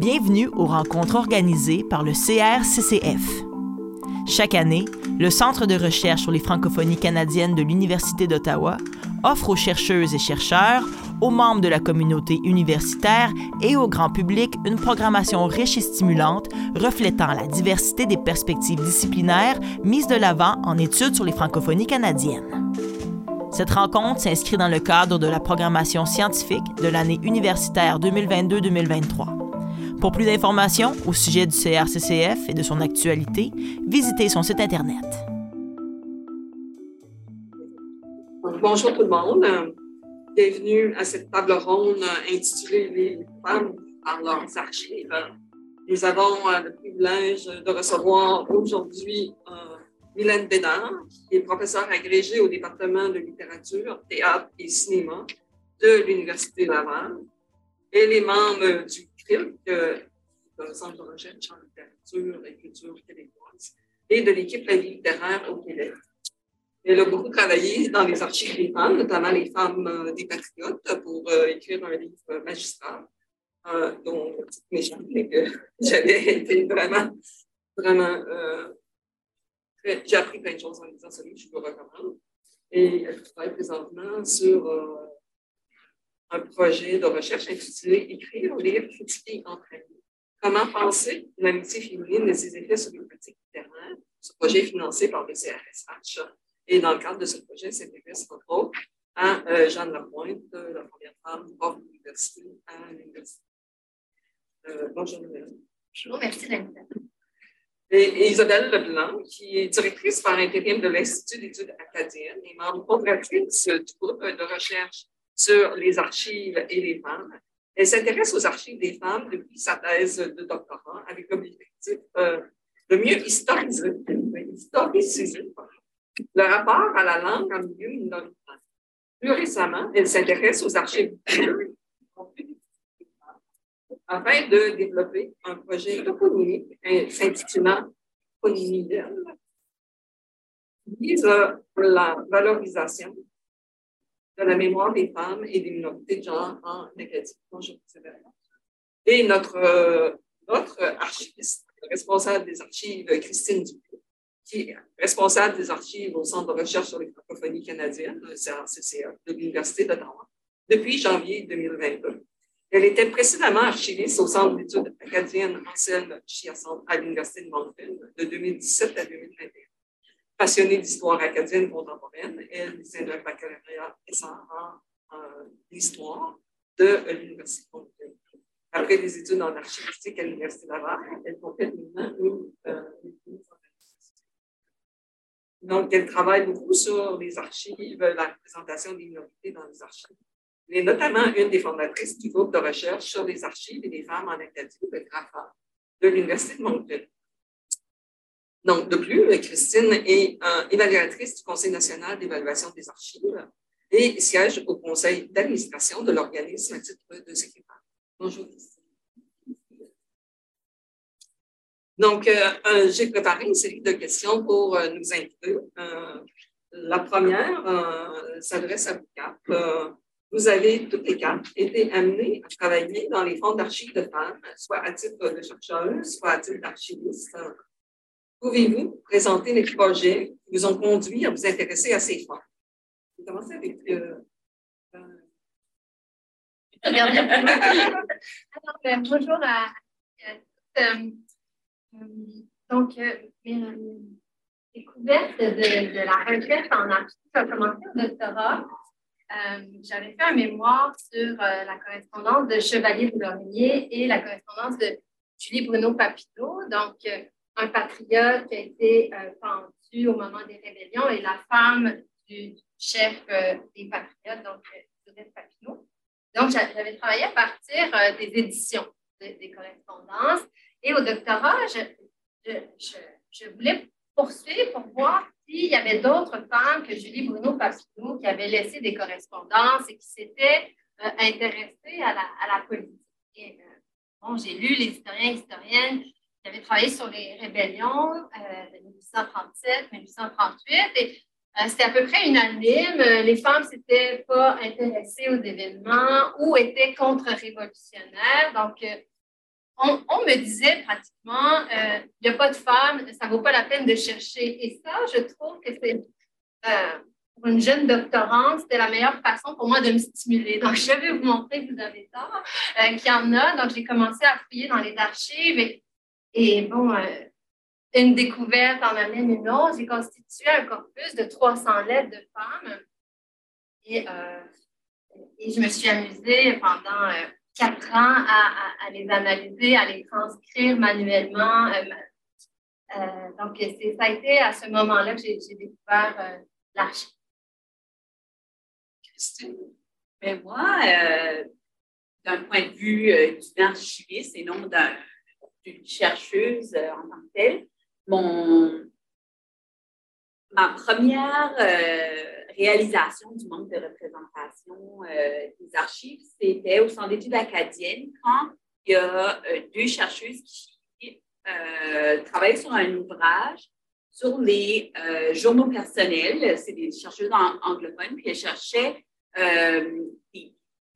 Bienvenue aux rencontres organisées par le CRCCF. Chaque année, le Centre de recherche sur les francophonies canadiennes de l'Université d'Ottawa offre aux chercheuses et chercheurs, aux membres de la communauté universitaire et au grand public une programmation riche et stimulante reflétant la diversité des perspectives disciplinaires mises de l'avant en études sur les francophonies canadiennes. Cette rencontre s'inscrit dans le cadre de la programmation scientifique de l'année universitaire 2022-2023. Pour plus d'informations au sujet du CRCCF et de son actualité, visitez son site Internet. Bonjour tout le monde. Bienvenue à cette table ronde intitulée Les femmes par leurs archives. Nous avons euh, le privilège de recevoir aujourd'hui euh, Mylène Bédard, qui est professeure agrégée au département de littérature, théâtre et cinéma de l'Université Laval. Elle est membre du CRILC, le Centre de recherche en littérature et culture québécoise, et de l'équipe La vie littéraire au Québec. Elle a beaucoup travaillé dans les archives des femmes, notamment les femmes euh, des patriotes, pour euh, écrire un livre magistral, euh, dont que j'avais été vraiment, vraiment. j'ai appris plein de choses en lisant ce livre, je vous recommande. Et elle travaille présentement sur un projet de recherche intitulé Écrire, lire, critiquer, entraîner. Comment penser l'amitié féminine et ses effets sur les pratiques littéraires? Ce projet est financé par le CRSH. Et dans le cadre de ce projet, s'intéresse entre autres à euh, Jeanne Lapointe, la première femme prof l'université à l'université. Euh, bonjour, Bonjour, merci l'invitation. Et, Isabelle Leblanc, qui est directrice par intérim de l'Institut d'études acadiennes et membre fondatrice du groupe de recherche sur les archives et les femmes. Elle s'intéresse aux archives des femmes depuis sa thèse de doctorat avec l'objectif euh, de mieux historiser, le rapport à la langue en milieu minoritaire. Plus récemment, elle s'intéresse aux archives afin de développer un projet toponymique s'intitulant Ponymie qui vise la valorisation de la mémoire des femmes et des minorités de genre en Acadie. Et notre, euh, archiviste, responsable des archives, Christine Dupuis, qui est responsable des archives au Centre de recherche sur les francophonies canadiennes, le CRCCA, de l'Université d'Ottawa, depuis janvier 2022. Elle était précédemment archiviste au Centre d'études acadiennes Anselme Chiasson à l'Université de Moncton de 2017 à 2021 passionnée d'histoire acadienne contemporaine. Elle vient un baccalauréat en, en histoire de l'Université de Montréal. Après des études en archivistique à l'Université Laval, elle complète maintenant une, euh, donc, elle travaille beaucoup sur les archives, la représentation des minorités dans les archives. Elle est notamment une des fondatrices du groupe de recherche sur les archives et les femmes en Acadie, le GRAFA, de l'Université de Montréal. Donc, de plus, Christine est euh, évaluatrice du Conseil national d'évaluation des archives et siège au conseil d'administration de l'organisme à titre de secrétaire. Bonjour. Donc, euh, euh, j'ai préparé une série de questions pour nous inviter. la première s'adresse à vous quatre. vous avez toutes les quatre été amenés à travailler dans les fonds d'archives de femmes, soit à titre de chercheuse, soit à titre d'archiviste Pouvez-vous présenter les projets qui vous ont conduit à vous intéresser à ces fonds? Je vais commencer avec. Euh, euh... Alors, ben, bonjour à, euh, donc, euh, mes découvertes de, de, la recherche en archives ont commencé au doctorat. J'avais fait un mémoire sur la correspondance de Chevalier de Laurier et la correspondance de Julie Bruno Papineau. Donc, un patriote qui a été euh, pendu au moment des rébellions et la femme du chef euh, des patriotes, donc euh, Joseph Papineau. Donc, j'avais travaillé à partir des éditions des correspondances. Et au doctorat, je, je, voulais poursuivre pour voir s'il y avait d'autres femmes que Julie Bruno Papineau qui avaient laissé des correspondances et qui s'étaient intéressées à la, à la politique. bon, j'ai lu les historiens et historiennes j'avais travaillé sur les rébellions euh, de 1837, 1838, et euh, c'était à peu près unanime. Les femmes s'étaient pas intéressées aux événements ou étaient contre-révolutionnaires. Donc, euh, on, me disait pratiquement, il n'y a pas de femmes, ça ne vaut pas la peine de chercher. Et ça, je trouve que c'est pour une jeune doctorante, c'était la meilleure façon pour moi de me stimuler. Donc, je vais vous montrer, vous avez tort, euh, qu'il y en a. Donc, j'ai commencé à fouiller dans les archives et, bon, euh, une découverte en amène une autre. J'ai constitué un corpus de 300 lettres de femmes et, euh, et je me suis amusée pendant quatre ans à, les analyser, à les transcrire manuellement. donc, ça a été à ce moment-là que j'ai découvert l'archive. Mais moi, euh, d'un point de vue euh, d'une archiviste et non d'une chercheuse euh, en tant que telle, mon, ma première réalisation du manque de représentation des archives, c'était au Centre d'études acadiennes quand il y a deux chercheuses qui travaillent sur un ouvrage sur les journaux personnels. C'est des chercheuses anglophones, puis elles cherchaient euh,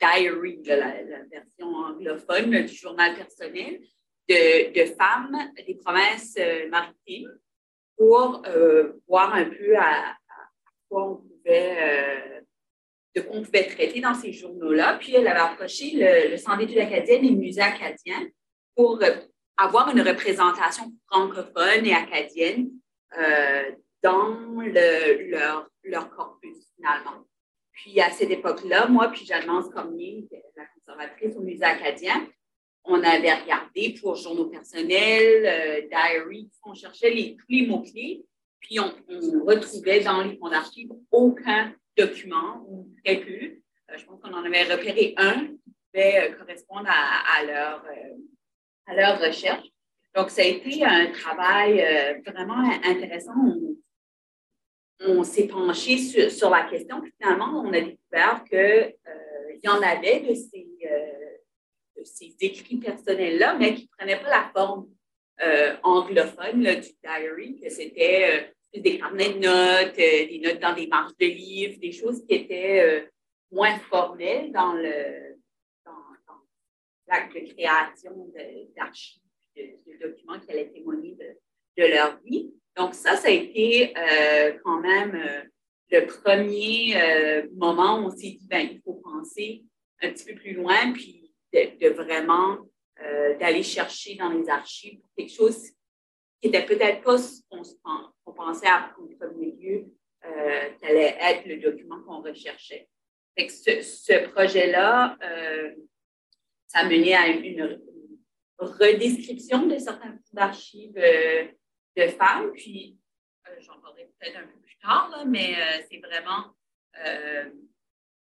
diary, la, version anglophone du journal personnel, de, femmes des provinces euh, maritimes pour euh, voir un peu à, quoi on pouvait, euh, de pouvait traiter dans ces journaux-là. Puis elle avait approché le, Centre d'études acadiennes et le Musée acadien pour avoir une représentation francophone et acadienne dans leur, leur corpus, finalement. Puis à cette époque-là, moi puis Jeanne-Mance Cormier, la conservatrice au musée acadien, on avait regardé pour journaux personnels, euh, diary, on cherchait les, tous les mots-clés, puis on, retrouvait dans les fonds d'archives aucun document ou très peu. Euh, je pense qu'on en avait repéré un qui pouvait euh, correspondre à, leur, à leur recherche. Donc, ça a été un travail vraiment intéressant on s'est penché sur, la question, finalement, on a découvert qu'il euh, y en avait de ces, euh, ces écrits personnels-là, mais qui ne prenaient pas la forme euh, anglophone du diary, que c'était des carnets de notes, des notes dans des marges de livres, des choses qui étaient moins formelles dans le dans, l'acte de création d'archives, de, documents qui allaient témoigner de leur vie. Donc, ça, ça a été euh, quand même euh, le premier euh, moment où on s'est dit, ben, il faut penser un petit peu plus loin, puis de, vraiment d'aller chercher dans les archives quelque chose qui n'était peut-être pas ce qu'on pensait à, en premier lieu, qui allait être le document qu'on recherchait. ce, ce projet-là, ça a mené à une, redescription de certains archives de femmes. Puis, euh, j'en parlerai peut-être un peu plus tard, mais euh, c'est vraiment euh,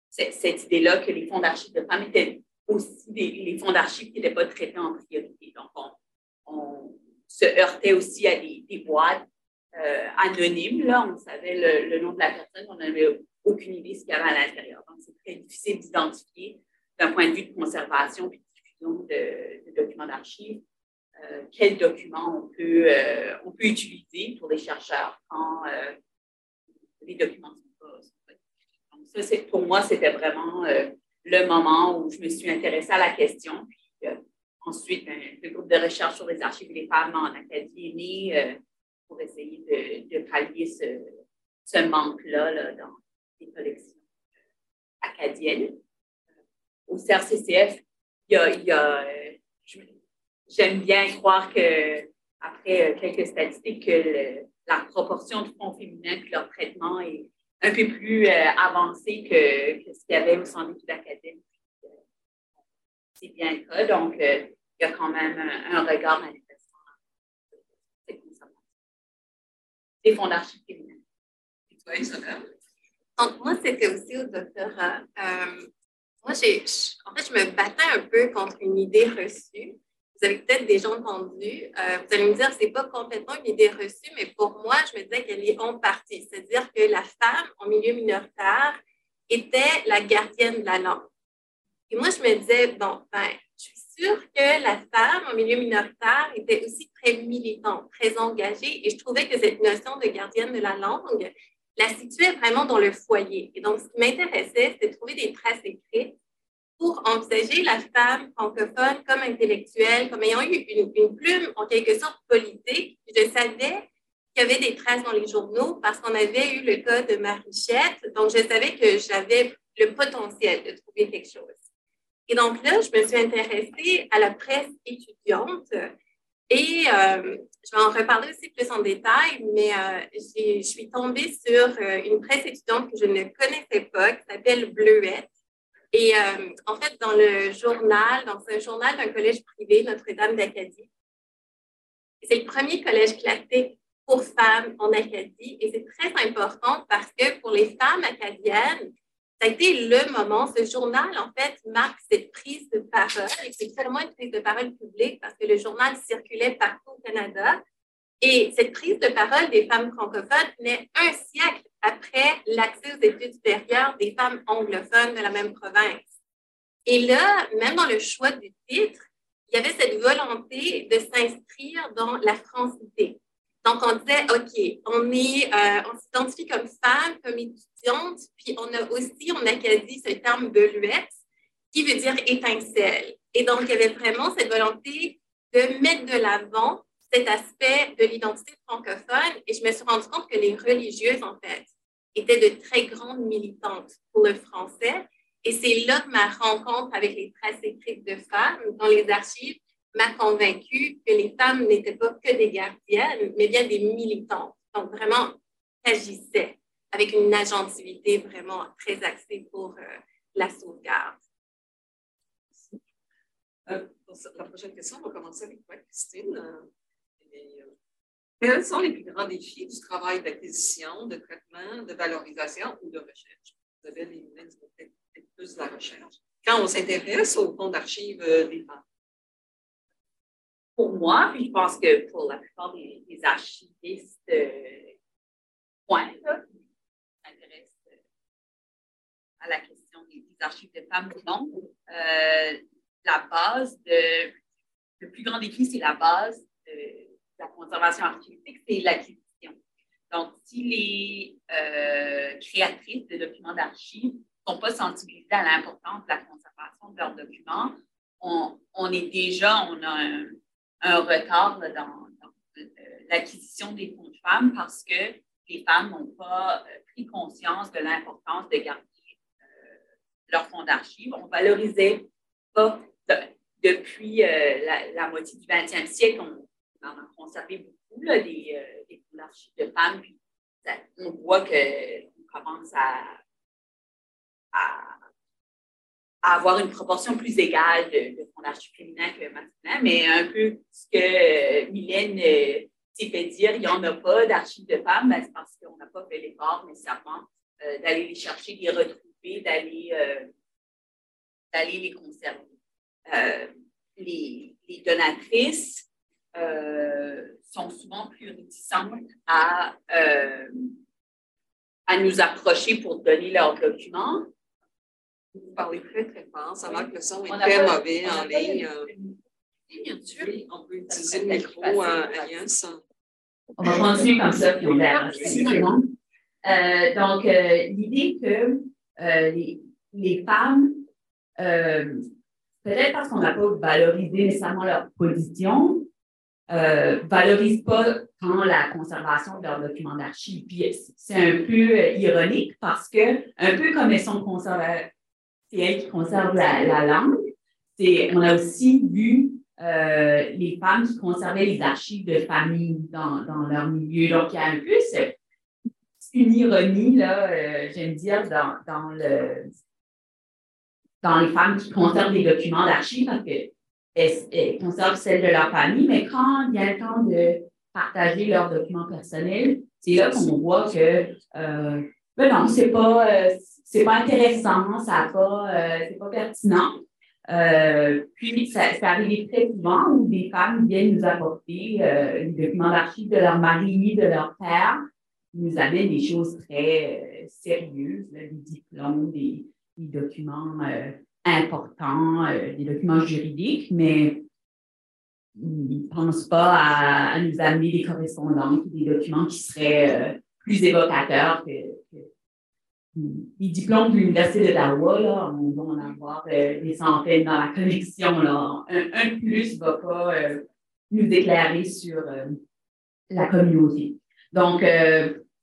cette idée-là que les fonds d'archives de femmes étaient aussi des, les fonds d'archives qui n'étaient pas traités en priorité. Donc, on, se heurtait aussi à des, boîtes anonymes. Là. On savait le, nom de la personne, on n'avait aucune idée de ce qu'il y avait à l'intérieur. Donc, c'est très difficile d'identifier d'un point de vue de conservation et de diffusion de documents d'archives euh, quels documents on peut, euh, on peut utiliser pour les chercheurs quand euh, les documents sont pas, sont Donc, ça, pour moi, c'était vraiment le moment où je me suis intéressée à la question. Puis, ensuite, ben, le groupe de recherche sur les archives des femmes en Acadie est né pour essayer de, pallier ce, manque-là là, dans les collections acadiennes. Au CRCCF, il y a, j'aime bien croire que après euh, quelques statistiques, que la proportion de fonds féminins et leur traitement est un peu plus euh, avancé que, ce qu'il y avait au centre d'études académiques. C'est bien le cas. Donc, euh, il y a quand même un, regard intéressant des fonds d'archives féminins. Et toi? Donc, moi, c'était aussi au doctorat. moi, j'ai, en fait, je me battais un peu contre une idée reçue vous avez peut-être déjà entendu. Euh, vous allez me dire que ce n'est pas complètement une idée reçue, mais pour moi, je me disais qu'elle est en partie. C'est-à-dire que la femme en milieu minoritaire était la gardienne de la langue. Et moi, je me disais, bon, ben, je suis sûre que la femme en milieu minoritaire était aussi très militante, très engagée, et je trouvais que cette notion de gardienne de la langue la situait vraiment dans le foyer. Et donc, ce qui m'intéressait, c'était de trouver des traces écrites pour envisager la femme francophone comme intellectuelle, comme ayant eu une, plume en quelque sorte politique. Je savais qu'il y avait des traces dans les journaux parce qu'on avait eu le cas de Marichette, donc je savais que j'avais le potentiel de trouver quelque chose. Et donc là, je me suis intéressée à la presse étudiante et euh, je vais en reparler aussi plus en détail, mais euh, je suis tombée sur euh, une presse étudiante que je ne connaissais pas, qui s'appelle Bleuette. Et en fait, dans le journal, dans un journal d'un collège privé, Notre-Dame d'Acadie, c'est le premier collège classique pour femmes en Acadie et c'est très important parce que pour les femmes acadiennes, ça a été le moment. Ce journal, en fait, marque cette prise de parole. Et c'est seulement une prise de parole publique parce que le journal circulait partout au Canada. Et cette prise de parole des femmes francophones naît un siècle après l'accès aux études supérieures des femmes anglophones de la même province. Et là, même dans le choix du titre, il y avait cette volonté de s'inscrire dans la francité. Donc, on disait, OK, on euh, on s'identifie comme femme, comme étudiante, puis on a aussi en Acadie ce terme beluette qui veut dire étincelle. Et donc, il y avait vraiment cette volonté de mettre de l'avant cet aspect de l'identité francophone. Et je me suis rendu compte que les religieuses, en fait, étaient de très grandes militantes pour le français. Et c'est là que ma rencontre avec les traces écrites de femmes dans les archives m'a convaincue que les femmes n'étaient pas que des gardiennes, mais bien des militantes. Donc, vraiment, agissaient avec une agentivité vraiment très axée pour euh, la sauvegarde. Euh, la prochaine question, on va commencer avec toi, Christine. Euh, quels sont les plus grands défis du travail d'acquisition, de traitement, de valorisation ou de recherche? Vous avez les peut-être plus de la recherche. Quand on s'intéresse au fond d'archives des femmes pour moi, puis je pense que pour la plupart des, archivistes euh, point, qui s'intéressent euh, à la question des, archives de femmes ou non, euh, la base de. Le plus grand défi, c'est la base de, la conservation archivistique, c'est l'acquisition. Donc, si les euh, créatrices de documents d'archives ne sont pas sensibilisées à l'importance de la conservation de leurs documents, on, on est déjà, on a un, retard dans, euh, l'acquisition des fonds de femmes parce que les femmes n'ont pas euh, pris conscience de l'importance de garder leurs fonds d'archives. On valorisait pas depuis la, moitié du 20e siècle, on, en a conservé beaucoup des, fonds d'archives de femmes. on voit qu'on commence à avoir une proportion plus égale de, fonds d'archives féminins que masculins, mais un peu ce que euh, Mylène euh, s'est fait dire, il n'y en a pas d'archives de femmes, ben, c'est parce qu'on n'a pas fait l'effort nécessairement euh, d'aller les chercher, les retrouver, d'aller d'aller les conserver. Les, les, donatrices sont souvent plus réticentes à, à nous approcher pour donner leurs documents vous parlez très, très fort. Ça marque que le son est très mauvais en ligne. Euh. Bien sûr. On peut utiliser le micro à Alliance. On va continuer comme ça, puis on verra. Euh, donc, euh, l'idée que les, les, femmes, peut-être parce qu'on n'a pas valorisé nécessairement leur position, euh, valorisent pas tant la conservation de leurs documents d'archives. Puis c'est un peu ironique parce que, un peu comme elles sont conservées c'est elle qui conserve la, langue. On a aussi vu euh, les femmes qui conservaient les archives de famille dans, leur milieu. Donc, il y a un peu une ironie, là, euh, j'aime dire, dans, dans, le, dans les femmes qui conservent des documents d'archives parce conservent celles de leur famille, mais quand il y a le temps de partager leurs documents personnels, c'est là qu'on voit que euh, ben non, c'est pas, c'est pas intéressant, ça pas, euh, c'est pas pertinent. Euh, puis, ça, ça arrive très souvent où des femmes viennent nous apporter euh, les documents d'archives de leur mari, de leur père. Ils nous amènent des choses très euh, sérieuses, des diplômes, des, des documents importants, des documents juridiques, mais ils ne pensent pas à, nous amener des correspondances des documents qui seraient plus évocateurs que les diplômes de l'Université d'Ottawa, on va en avoir des centaines dans la collection. Là. Un, de plus ne va pas nous déclarer sur la communauté. Donc,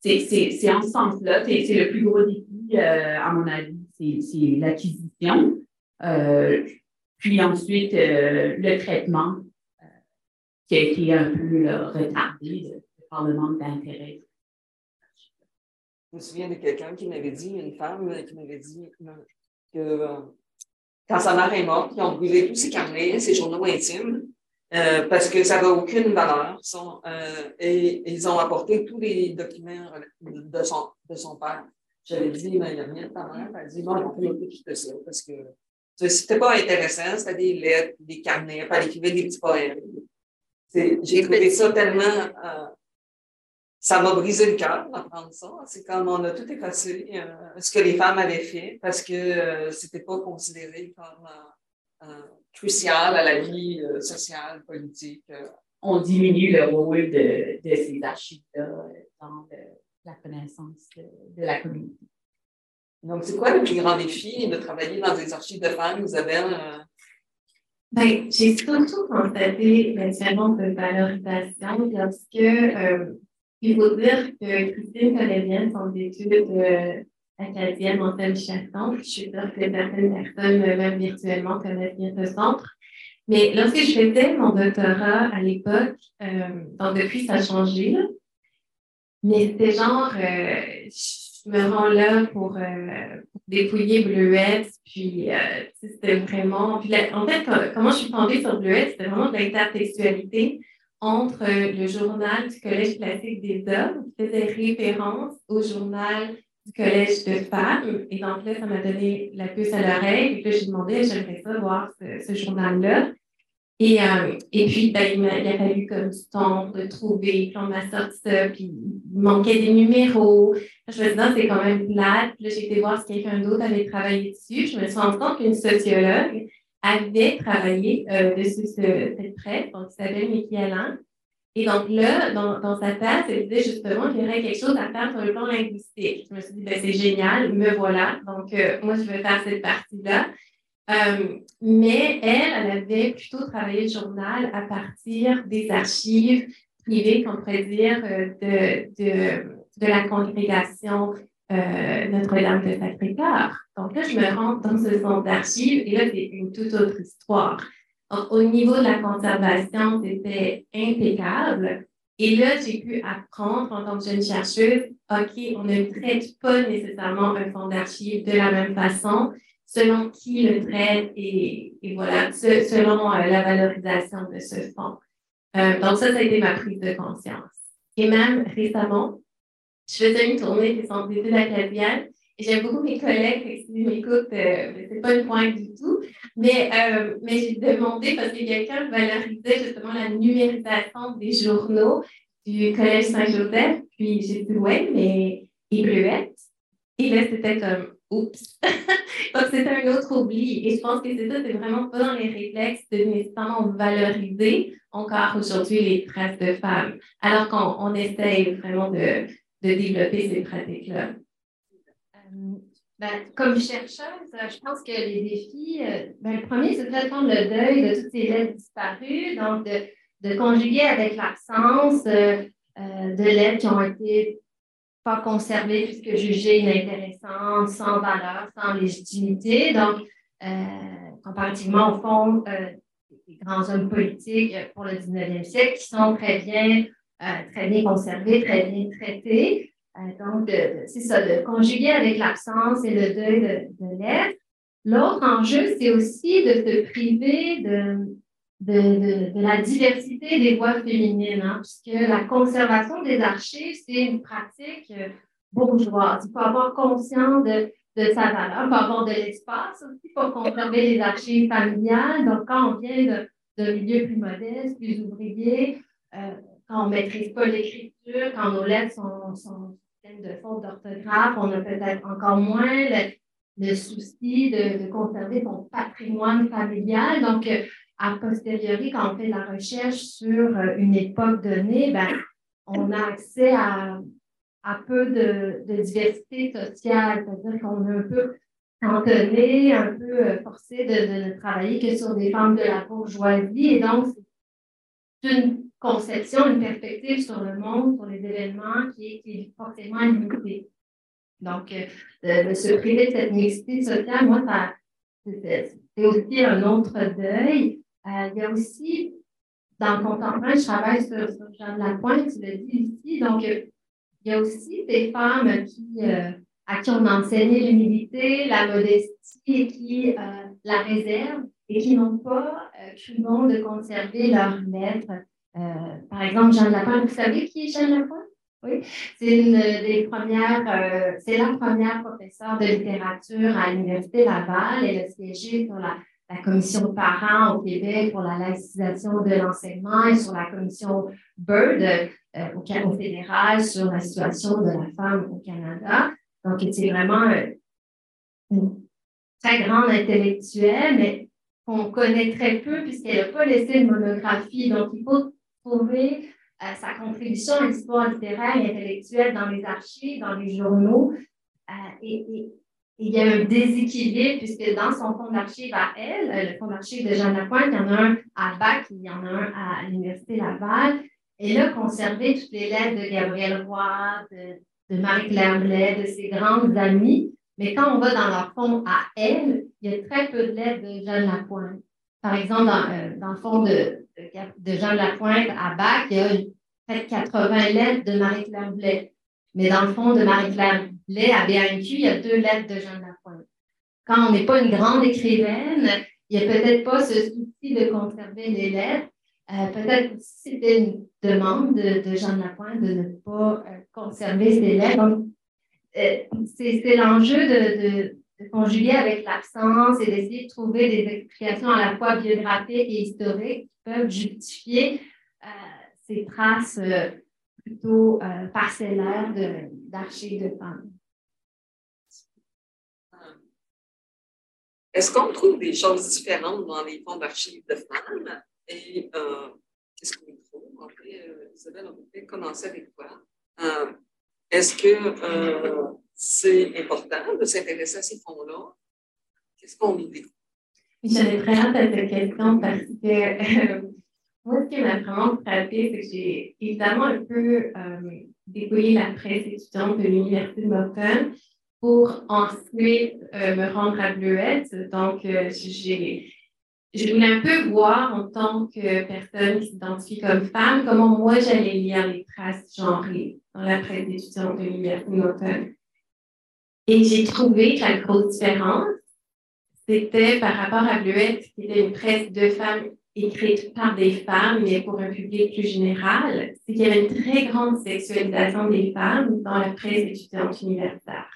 c'est en ce sens-là, c'est le plus gros défi, à mon avis, c'est l'acquisition. Puis ensuite, le traitement qui a été un peu retardé par le manque d'intérêt. Je me souviens de quelqu'un qui m'avait dit, une femme qui m'avait dit que euh, quand sa mère est morte, ils ont brûlé tous ses carnets, ses journaux intimes, euh, parce que ça n'avait aucune valeur. Euh, et, ils ont apporté tous les documents de son, de son père. J'avais dit, mais il n'y a rien de ta mère. Elle a dit, non, on peut tout ça, parce que c'était pas intéressant, c'était des lettres, des carnets, elle écrivait des petits poèmes. J'ai trouvé ça tellement. Euh, ça m'a brisé le cœur d'apprendre ça. C'est comme on a tout effacé euh, ce que les femmes avaient fait parce que euh, c'était pas considéré comme crucial à la vie sociale, politique. On diminue le rôle de, de ces archives-là dans la connaissance de, la communauté. Donc, c'est quoi le plus grand défi de travailler dans des archives de femmes, Isabelle? Ben, j'ai surtout constaté la différence de valorisation lorsque euh, il faut dire que Christine connaît bien son étude euh, acadienne en thème chassant. Je suis sûre que certaines personnes, euh, même virtuellement, connaissent bien ce centre. Mais lorsque je faisais mon doctorat à l'époque, donc depuis, ça a changé, là. mais c'était genre, me rends là pour, euh, dépouiller Bleuette. Puis, euh, c'était vraiment. Puis en fait, comment je suis tombée sur Bleuette, c'était vraiment de l'intertextualité entre euh, le journal du Collège classique des hommes, qui faisait référence au journal du Collège de femmes. Et donc là, ça m'a donné la puce à l'oreille. Puis là, j'ai demandé, j'aimerais ça voir ce journal-là. Et, euh, et puis, ben, il, a, il, a, fallu comme du temps de trouver, puis on m'a sorti ça, puis il manquait des numéros. Je me suis dit, c'est quand même plate. Puis là, j'ai été voir si quelqu'un d'autre avait travaillé dessus. Je me suis rendu compte qu'une sociologue avait travaillé euh, dessus cette presse, donc qui s'appelle Mickey Alain. Et donc là, dans, dans sa thèse, elle disait justement qu'il y aurait quelque chose à faire sur le plan linguistique. Je me suis dit, ben, c'est génial, me voilà. Donc, euh, moi, je vais faire cette partie-là. Euh, mais elle, elle avait plutôt travaillé le journal à partir des archives privées, qu'on pourrait dire, euh, de, de, la congrégation euh, Notre-Dame de Sacré-Cœur. Donc là, je me rends dans ce centre d'archives et là, c'est une toute autre histoire. Donc, au niveau de la conservation, c'était impeccable. Et là, j'ai pu apprendre en tant que jeune chercheuse, OK, on ne traite pas nécessairement un fonds d'archives de la même façon selon qui le traite et, et voilà, selon euh, la valorisation de ce fonds. Euh, donc ça, ça a été ma prise de conscience. Et même récemment, je faisais une tournée des centres d'études acadiennes et j'aime beaucoup mes collègues qui m'écoutent, euh, c'est pas une pointe du tout, mais, euh, mais j'ai demandé parce que quelqu'un valorisait justement la numérisation des journaux du Collège Saint-Joseph, puis j'ai dit ouais, mais et Bleuette. Et là, c'était comme Donc, c'est un autre oubli. Et je pense que c'est ça, c'est vraiment pas dans les réflexes de nécessairement valoriser encore aujourd'hui les traces de femmes, alors qu'on on essaye vraiment de, de développer ces pratiques-là. Ben, comme chercheuse, je pense que les défis, euh, ben, le premier, c'est de prendre le deuil de toutes ces lettres disparues, donc de, de conjuguer avec l'absence euh, de lettres qui ont été pas conservées puisque jugées inintéressantes, sans valeur, sans légitimité. Donc, euh, comparativement au fond euh, des grands hommes politiques pour le 19e siècle qui sont très bien, euh, très bien conservés, très bien traités. donc, c'est ça, de conjuguer avec l'absence et le deuil de, de l'être. L'autre enjeu, c'est aussi de se priver de, de, de, la diversité des voix féminines, hein, puisque la conservation des archives, c'est une pratique euh, bourgeoise. Il faut avoir conscience de, de sa valeur, il faut avoir de l'espace aussi pour conserver les archives familiales. Donc, quand on vient de, milieux plus modestes, plus ouvriers, euh, quand on ne maîtrise pas l'écriture, quand nos lettres sont, sont pleines de fautes d'orthographe, on a peut-être encore moins le, le souci de, de, conserver son patrimoine familial. Donc, euh, a posteriori, quand on fait de la recherche sur euh, une époque donnée, ben, on a accès à, à peu de, diversité sociale, c'est-à-dire qu'on est un peu cantonné, un peu euh, forcé de, ne travailler que sur des femmes de la bourgeoisie. Et donc, c'est une conception, une perspective sur le monde, sur les événements qui est, forcément limitée. Donc, de, se priver de cette mixité sociale, moi, c'est aussi un autre deuil. Euh, il y a aussi, dans le contemporain, je travaille sur, sur Jean tu l'as dit ici, donc il y a aussi des femmes qui, euh, à qui on a enseigné l'humilité, la modestie et qui euh, la réservent et qui n'ont pas euh, bon de conserver leur lettre. par exemple, Jeanne Lapointe, vous savez qui est Jeanne Lapointe? Oui, c'est une des premières, c'est la première professeure de littérature à l'Université Laval. Elle a siégé sur la la commission parents au Québec pour la laïcisation de l'enseignement et sur la commission BIRD euh, au, au, fédéral sur la situation de la femme au Canada. Donc, c'est vraiment euh, une très grande intellectuelle, mais qu'on connaît très peu puisqu'elle n'a pas laissé de monographie. Donc, il faut trouver euh, sa contribution à l'histoire littéraire et intellectuelle dans les archives, dans les journaux. et, il y a un déséquilibre puisque dans son fonds d'archives à elle, euh, le fonds d'archives de Jeanne Lapointe, il y en a un à Bac, il y en a un à l'Université Laval. Elle a conservé toutes les lettres de Gabrielle Roy, de, Marie-Claire Blais, de ses grandes amies. Mais quand on va dans leur fonds à elle, il y a très peu de lettres de Jeanne Lapointe. Par exemple, dans, euh, le fond de, de, Jeanne Lapointe à Bac, il y a près de 80 lettres de Marie-Claire Blais. Mais dans le fond de Marie-Claire Blais, à BANQ, il y a deux lettres de Jeanne Lapointe. Quand on n'est pas une grande écrivaine, il n'y a peut-être pas ce souci de conserver les lettres. Euh, peut-être aussi c'était une demande de, de, Jeanne Lapointe de ne pas euh, conserver ses lettres. Donc, euh, c'est l'enjeu de, de, conjuguer avec l'absence et d'essayer de trouver des explications à la fois biographiques et historiques qui peuvent justifier ces traces plutôt euh, parcellaire d'archives de, femmes. Est-ce qu'on trouve des choses différentes dans les fonds d'archives de femmes? Et euh, qu'est-ce qu'on trouve? En fait, euh, Isabelle, on peut commencer avec toi. Euh, est-ce que c'est important de s'intéresser à ces fonds-là? Qu'est-ce qu'on y découvre? J'avais très hâte à cette question parce que moi, ce qui m'a vraiment frappé, c'est que j'ai évidemment un peu euh, la presse étudiante de l'Université de Moncton pour ensuite euh, me rendre à Bleuette. Donc, euh, j'ai, je voulais un peu voir en tant que personne qui s'identifie comme femme, comment moi j'allais lire les traces genrées dans la presse étudiante de l'Université de Moncton. Et j'ai trouvé que la grosse différence, c'était par rapport à Bleuette, qui était une presse de femmes écrite par des femmes, mais pour un public plus général, c'est qu'il y avait une très grande sexualisation des femmes dans la presse étudiante universitaire.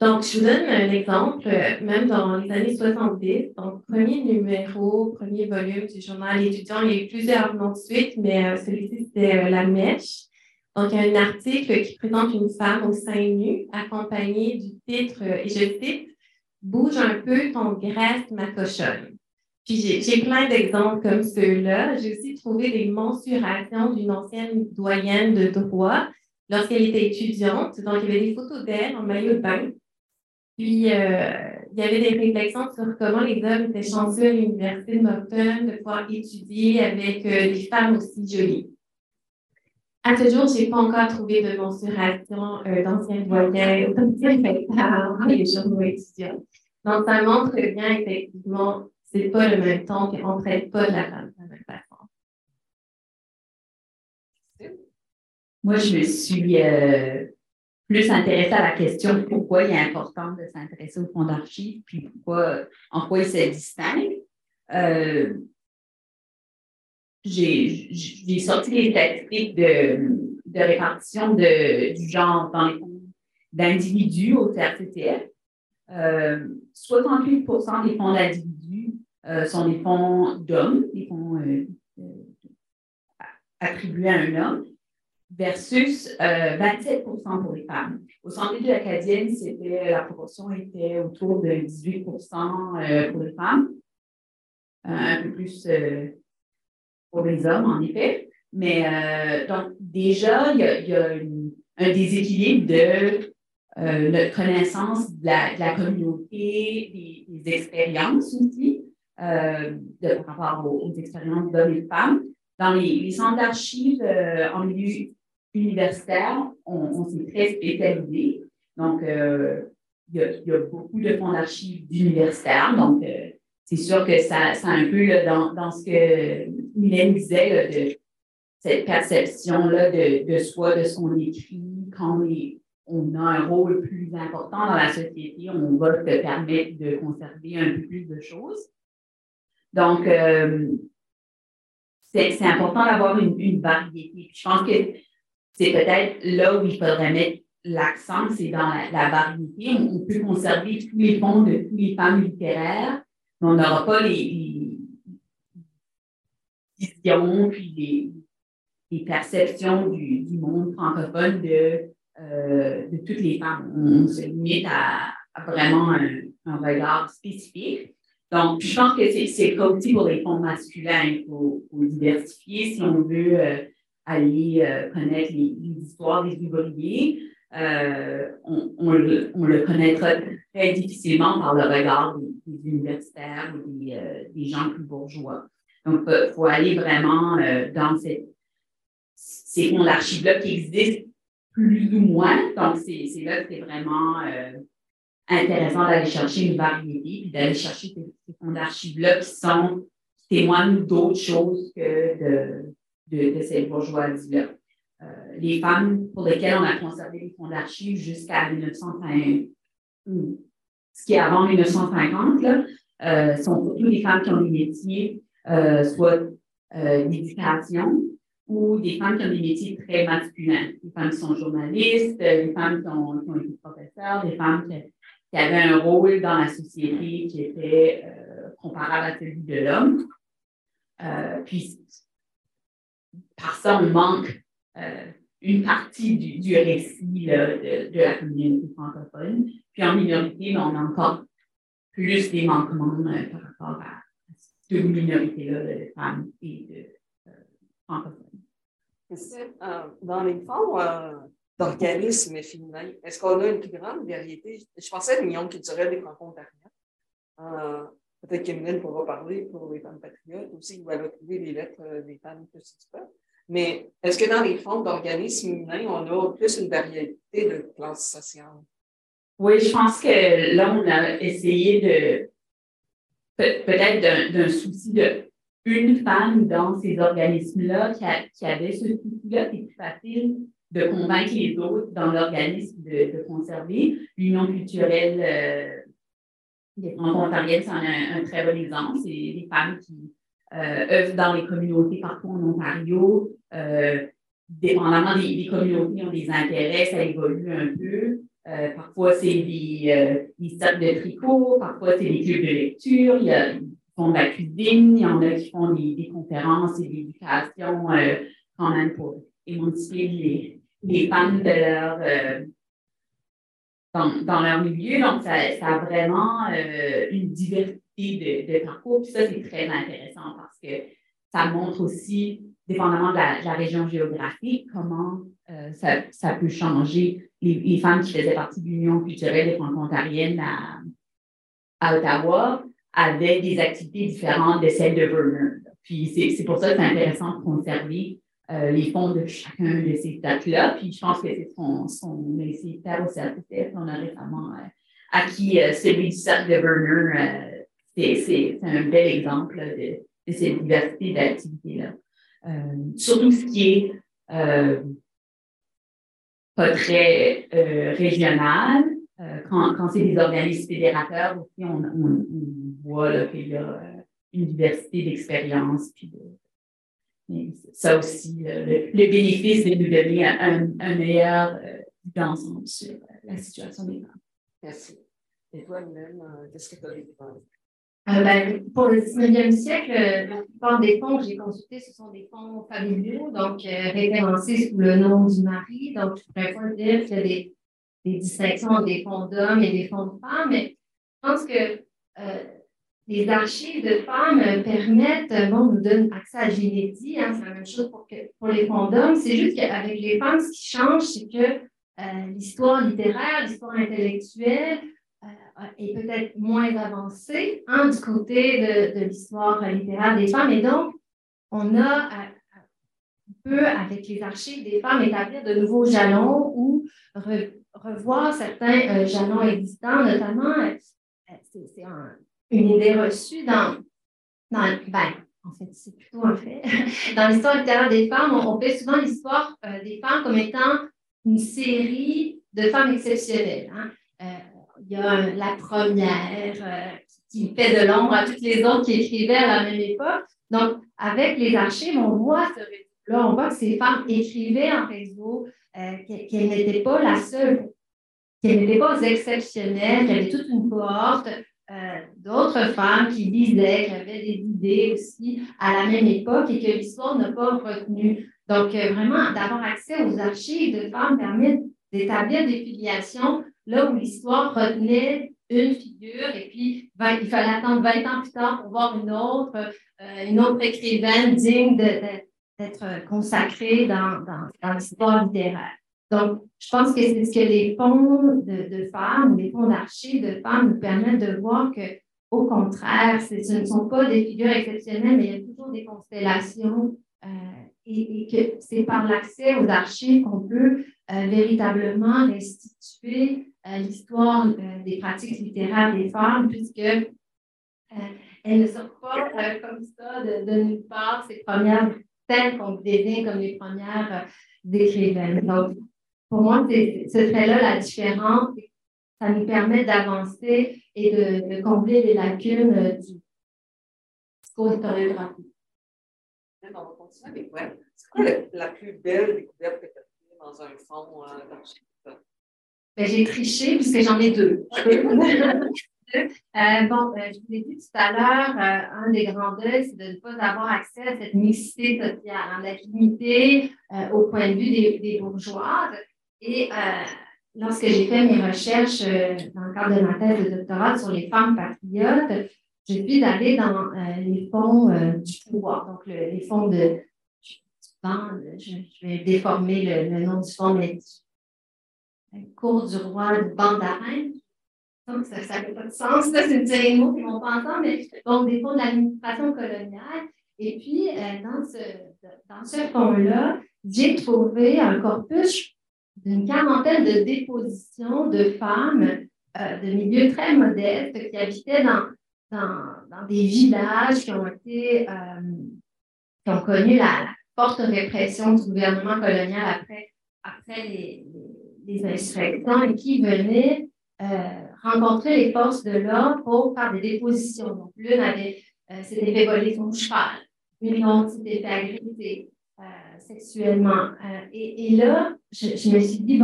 Donc, je vous donne un exemple, même dans les années 70, donc premier numéro, premier volume du journal étudiant, il y a eu plusieurs noms de suite, mais euh, celui-ci, c'était euh, La Mèche. Donc, il y a un article qui présente une femme au sein nu, accompagnée du titre, et je cite, Bouge un peu ton graisse, ma cochonne j'ai plein d'exemples comme ceux-là. J'ai aussi trouvé des mensurations d'une ancienne doyenne de droit lorsqu'elle était étudiante. Donc, il y avait des photos d'elle en maillot de bain. Puis, euh, il y avait des réflexions sur comment les hommes étaient chanceux à l'Université de Moncton de pouvoir étudier avec euh, des femmes aussi jolies. À ce jour, je n'ai pas encore trouvé de mensuration euh, dans les journaux étudiants. Donc, ça montre bien effectivement c'est pas le même temps, et on ne traite pas de la de la même façon. Moi, je me suis euh, plus intéressée à la question pourquoi il est important de s'intéresser au fonds d'archives, puis pourquoi, en quoi il se distingue. Euh, j'ai sorti les statistiques de, de répartition de, du genre dans les fonds d'individus au CRCTF. Euh, 68% des fonds d'individus euh, sont des fonds d'hommes, des fonds euh, euh, attribués à un homme, versus 27% pour les femmes. Au centre de l'acadienne, la proportion était autour de 18% pour les femmes, un peu plus pour les hommes, en effet. Mais donc, déjà, il y a, un déséquilibre de euh, notre connaissance de la, communauté, des, expériences aussi, euh, de, par rapport aux, expériences d'hommes et de femmes. Dans les, centres d'archives euh, en milieu universitaire, on, s'est très spécialisé. Donc, il y, a, beaucoup de fonds d'archives universitaires. Donc, c'est sûr que ça, ça un peu dans, dans, ce que Mylène disait, de cette perception-là de, de, soi, de ce qu'on écrit, quand on, a un rôle plus important dans la société, on va te permettre de conserver un peu plus de choses. Donc, euh, c'est important d'avoir une, variété. je pense que c'est peut-être là où il faudrait mettre l'accent, c'est dans la, variété. On, peut conserver tous les fonds de tous les femmes littéraires, mais on n'aura pas les, visions puis les, perceptions du, monde francophone de, euh, de toutes les femmes. On, se limite à, vraiment un, regard spécifique. Donc, je pense que c'est le aussi pour les fonds masculins. Il faut, faut diversifier si on veut euh, aller euh, connaître les, les, histoires des ouvriers. Euh, on, on, le, on, le, connaîtra très difficilement par le regard des, des universitaires ou des, euh, des, gens plus bourgeois. Donc, il faut aller vraiment dans cette ces fonds d'archives-là qui existent plus ou moins. Donc, c'est là que c'est vraiment euh, intéressant d'aller chercher une variété, puis d'aller chercher ces, fonds d'archives-là qui sont qui témoignent d'autres choses que de, de, de cette bourgeoisie-là. Euh, les femmes pour lesquelles on a conservé les fonds d'archives jusqu'à 1950, ce qui est avant 1950, là, euh, sont surtout les femmes qui ont des métiers, euh, soit d'éducation, ou des femmes qui ont des métiers très masculins. Des femmes qui sont journalistes, des femmes qui ont, qui ont été professeurs, des femmes qui, avaient un rôle dans la société qui était euh, comparable à celui de l'homme. Euh, puis, par ça, on manque euh, une partie du, récit de, la communauté francophone. Puis en minorité, ben, on a encore plus des manquements par rapport à, cette minorité-là de femmes et de francophones. Dans les fonds d'organismes féminins, est-ce qu'on a une plus grande variété? Je pensais à l'Union culturelle des rencontres euh, Peut-être qu'Emeline pourra parler pour les femmes patriotes aussi, ou elle va trouver les lettres des femmes que tu peux. Mais est-ce que dans les fonds d'organismes féminins, on a plus une variété de classes sociales? Oui, je pense que là, on a essayé de peut-être d'un souci de une femme dans ces organismes-là qui, avait ce souci-là, c'est plus facile de convaincre les autres dans l'organisme de, conserver. L'Union culturelle euh, des franco-ontariennes, c'est un, très bon exemple. C'est des femmes qui euh, œuvrent dans les communautés partout en Ontario. Euh, dépendamment des, communautés ont des intérêts, ça évolue un peu. Euh, parfois, c'est des, des cercles de tricot, parfois, c'est des clubs de lecture. Il y a, font de la cuisine, il y en a qui font des, conférences et des éducations euh, quand même pour émanciper les, les femmes de leur, euh, dans, dans, leur milieu. Donc, ça, a vraiment euh, une diversité de, parcours. Puis ça, c'est très intéressant parce que ça montre aussi, dépendamment de la, région géographique, comment ça, ça, peut changer. Les, femmes qui faisaient partie de l'Union culturelle des franco-ontariennes à, à Ottawa, avec des activités différentes de celles de Vernon. Puis c'est pour ça que c'est intéressant de conserver euh, les fonds de chacun de ces dates-là. Puis je pense que c'est son, son au CRTF. On a récemment euh, acquis euh, celui du cercle de Vernon. c'est un bel exemple de, de, cette diversité d'activités-là. surtout ce qui est pas très régional, quand, quand c'est des organismes fédérateurs aussi, on, on, voit qu'il y a euh, une diversité d'expériences. Puis ça aussi, le, bénéfice de nous donner un, un meilleur euh, d'ensemble sur euh, la situation des femmes. Merci. Et toi, même, qu'est-ce que tu as découvert? ben, pour le 19e siècle, la plupart des fonds que j'ai consultés, ce sont des fonds familiaux, donc référencés sous le nom du mari. Donc, je ne pourrais pas dire qu'il y a des, des distinctions entre des fonds d'hommes et des fonds de femmes, mais je pense que les archives de femmes permettent, bon, nous donnent accès à la hein, c'est la même chose pour, que, pour les fonds d'hommes. C'est juste qu'avec les femmes, ce qui change, c'est que l'histoire littéraire, l'histoire intellectuelle est peut-être moins avancée hein, du côté de, l'histoire littéraire des femmes. Et donc, on a peut, avec les archives des femmes, établir de nouveaux jalons ou revoir certains euh, jalons existants, notamment, euh, c'est une idée reçue dans, dans ben, en fait, c'est plutôt un fait. Dans l'histoire littéraire des femmes, on, fait souvent l'histoire euh, des femmes comme étant une série de femmes exceptionnelles. Hein. il y a la première qui fait de l'ombre à toutes les autres qui écrivaient à la même époque. Donc, avec les archives, on voit ce Là, on voit que ces femmes écrivaient en réseau, euh, qu'elles n'étaient pas la seule, qu'elles n'étaient pas exceptionnelles, qu'il y avait toute une cohorte euh, d'autres femmes qui lisaient, qui avaient des idées aussi à la même époque et que l'histoire n'a pas retenu. Donc, euh, vraiment, d'avoir accès aux archives de femmes permet d'établir des filiations là où l'histoire retenait une figure et puis il fallait attendre 20 ans plus tard pour voir une autre, une autre écrivaine digne d'être euh, consacré dans, dans, l'histoire littéraire. Donc, je pense que c'est ce que les fonds de, femmes, les fonds d'archives de femmes nous permettent de voir que, au contraire, ce ne sont pas des figures exceptionnelles, mais il y a toujours des constellations euh, et, que c'est par l'accès aux archives qu'on peut euh, véritablement restituer l'histoire des pratiques littéraires des femmes, puisque elles ne sortent pas comme ça de, nulle part, ces premières qu'on désigne comme les premières euh, écrivaines. Pour moi, ce serait là la différence. Ça nous permet d'avancer et de, combler les lacunes euh, du discours historiographique. On va continuer avec? C'est quoi la, plus belle découverte que tu as faite dans un fond euh, d'archives? Ben, j'ai triché puisque j'en ai deux. Euh, bon, euh, je vous l'ai dit tout à l'heure, euh, un des grands deuils, c'est de ne pas avoir accès à cette mixité sociale, hein, d'être limité au point de vue des, des bourgeoises. Et lorsque j'ai fait mes recherches dans le cadre de ma thèse de doctorat sur les femmes patriotes, je suis allée dans les fonds du pouvoir, donc les fonds de. Je, vais déformer le, nom du fonds, mais cours du roi de Bandarin, donc, ça n'a pas de sens, c'est une mots qui vont pas ensemble, mais donc des fonds de l'administration coloniale. Et puis, euh, dans ce, dans ce fonds-là, j'ai trouvé un corpus d'une quarantaine de dépositions de femmes euh, de milieux très modestes qui habitaient dans, dans, dans des villages qui ont été, euh, qui ont connu la, forte répression du gouvernement colonial après, après les, les, insurrections et qui venaient rencontrer les forces de l'ordre pour faire des dépositions. Donc, l'une avait euh, s'était fait voler son cheval, une autre s'était fait agresser euh, sexuellement. Euh, et, là, je, me suis dit,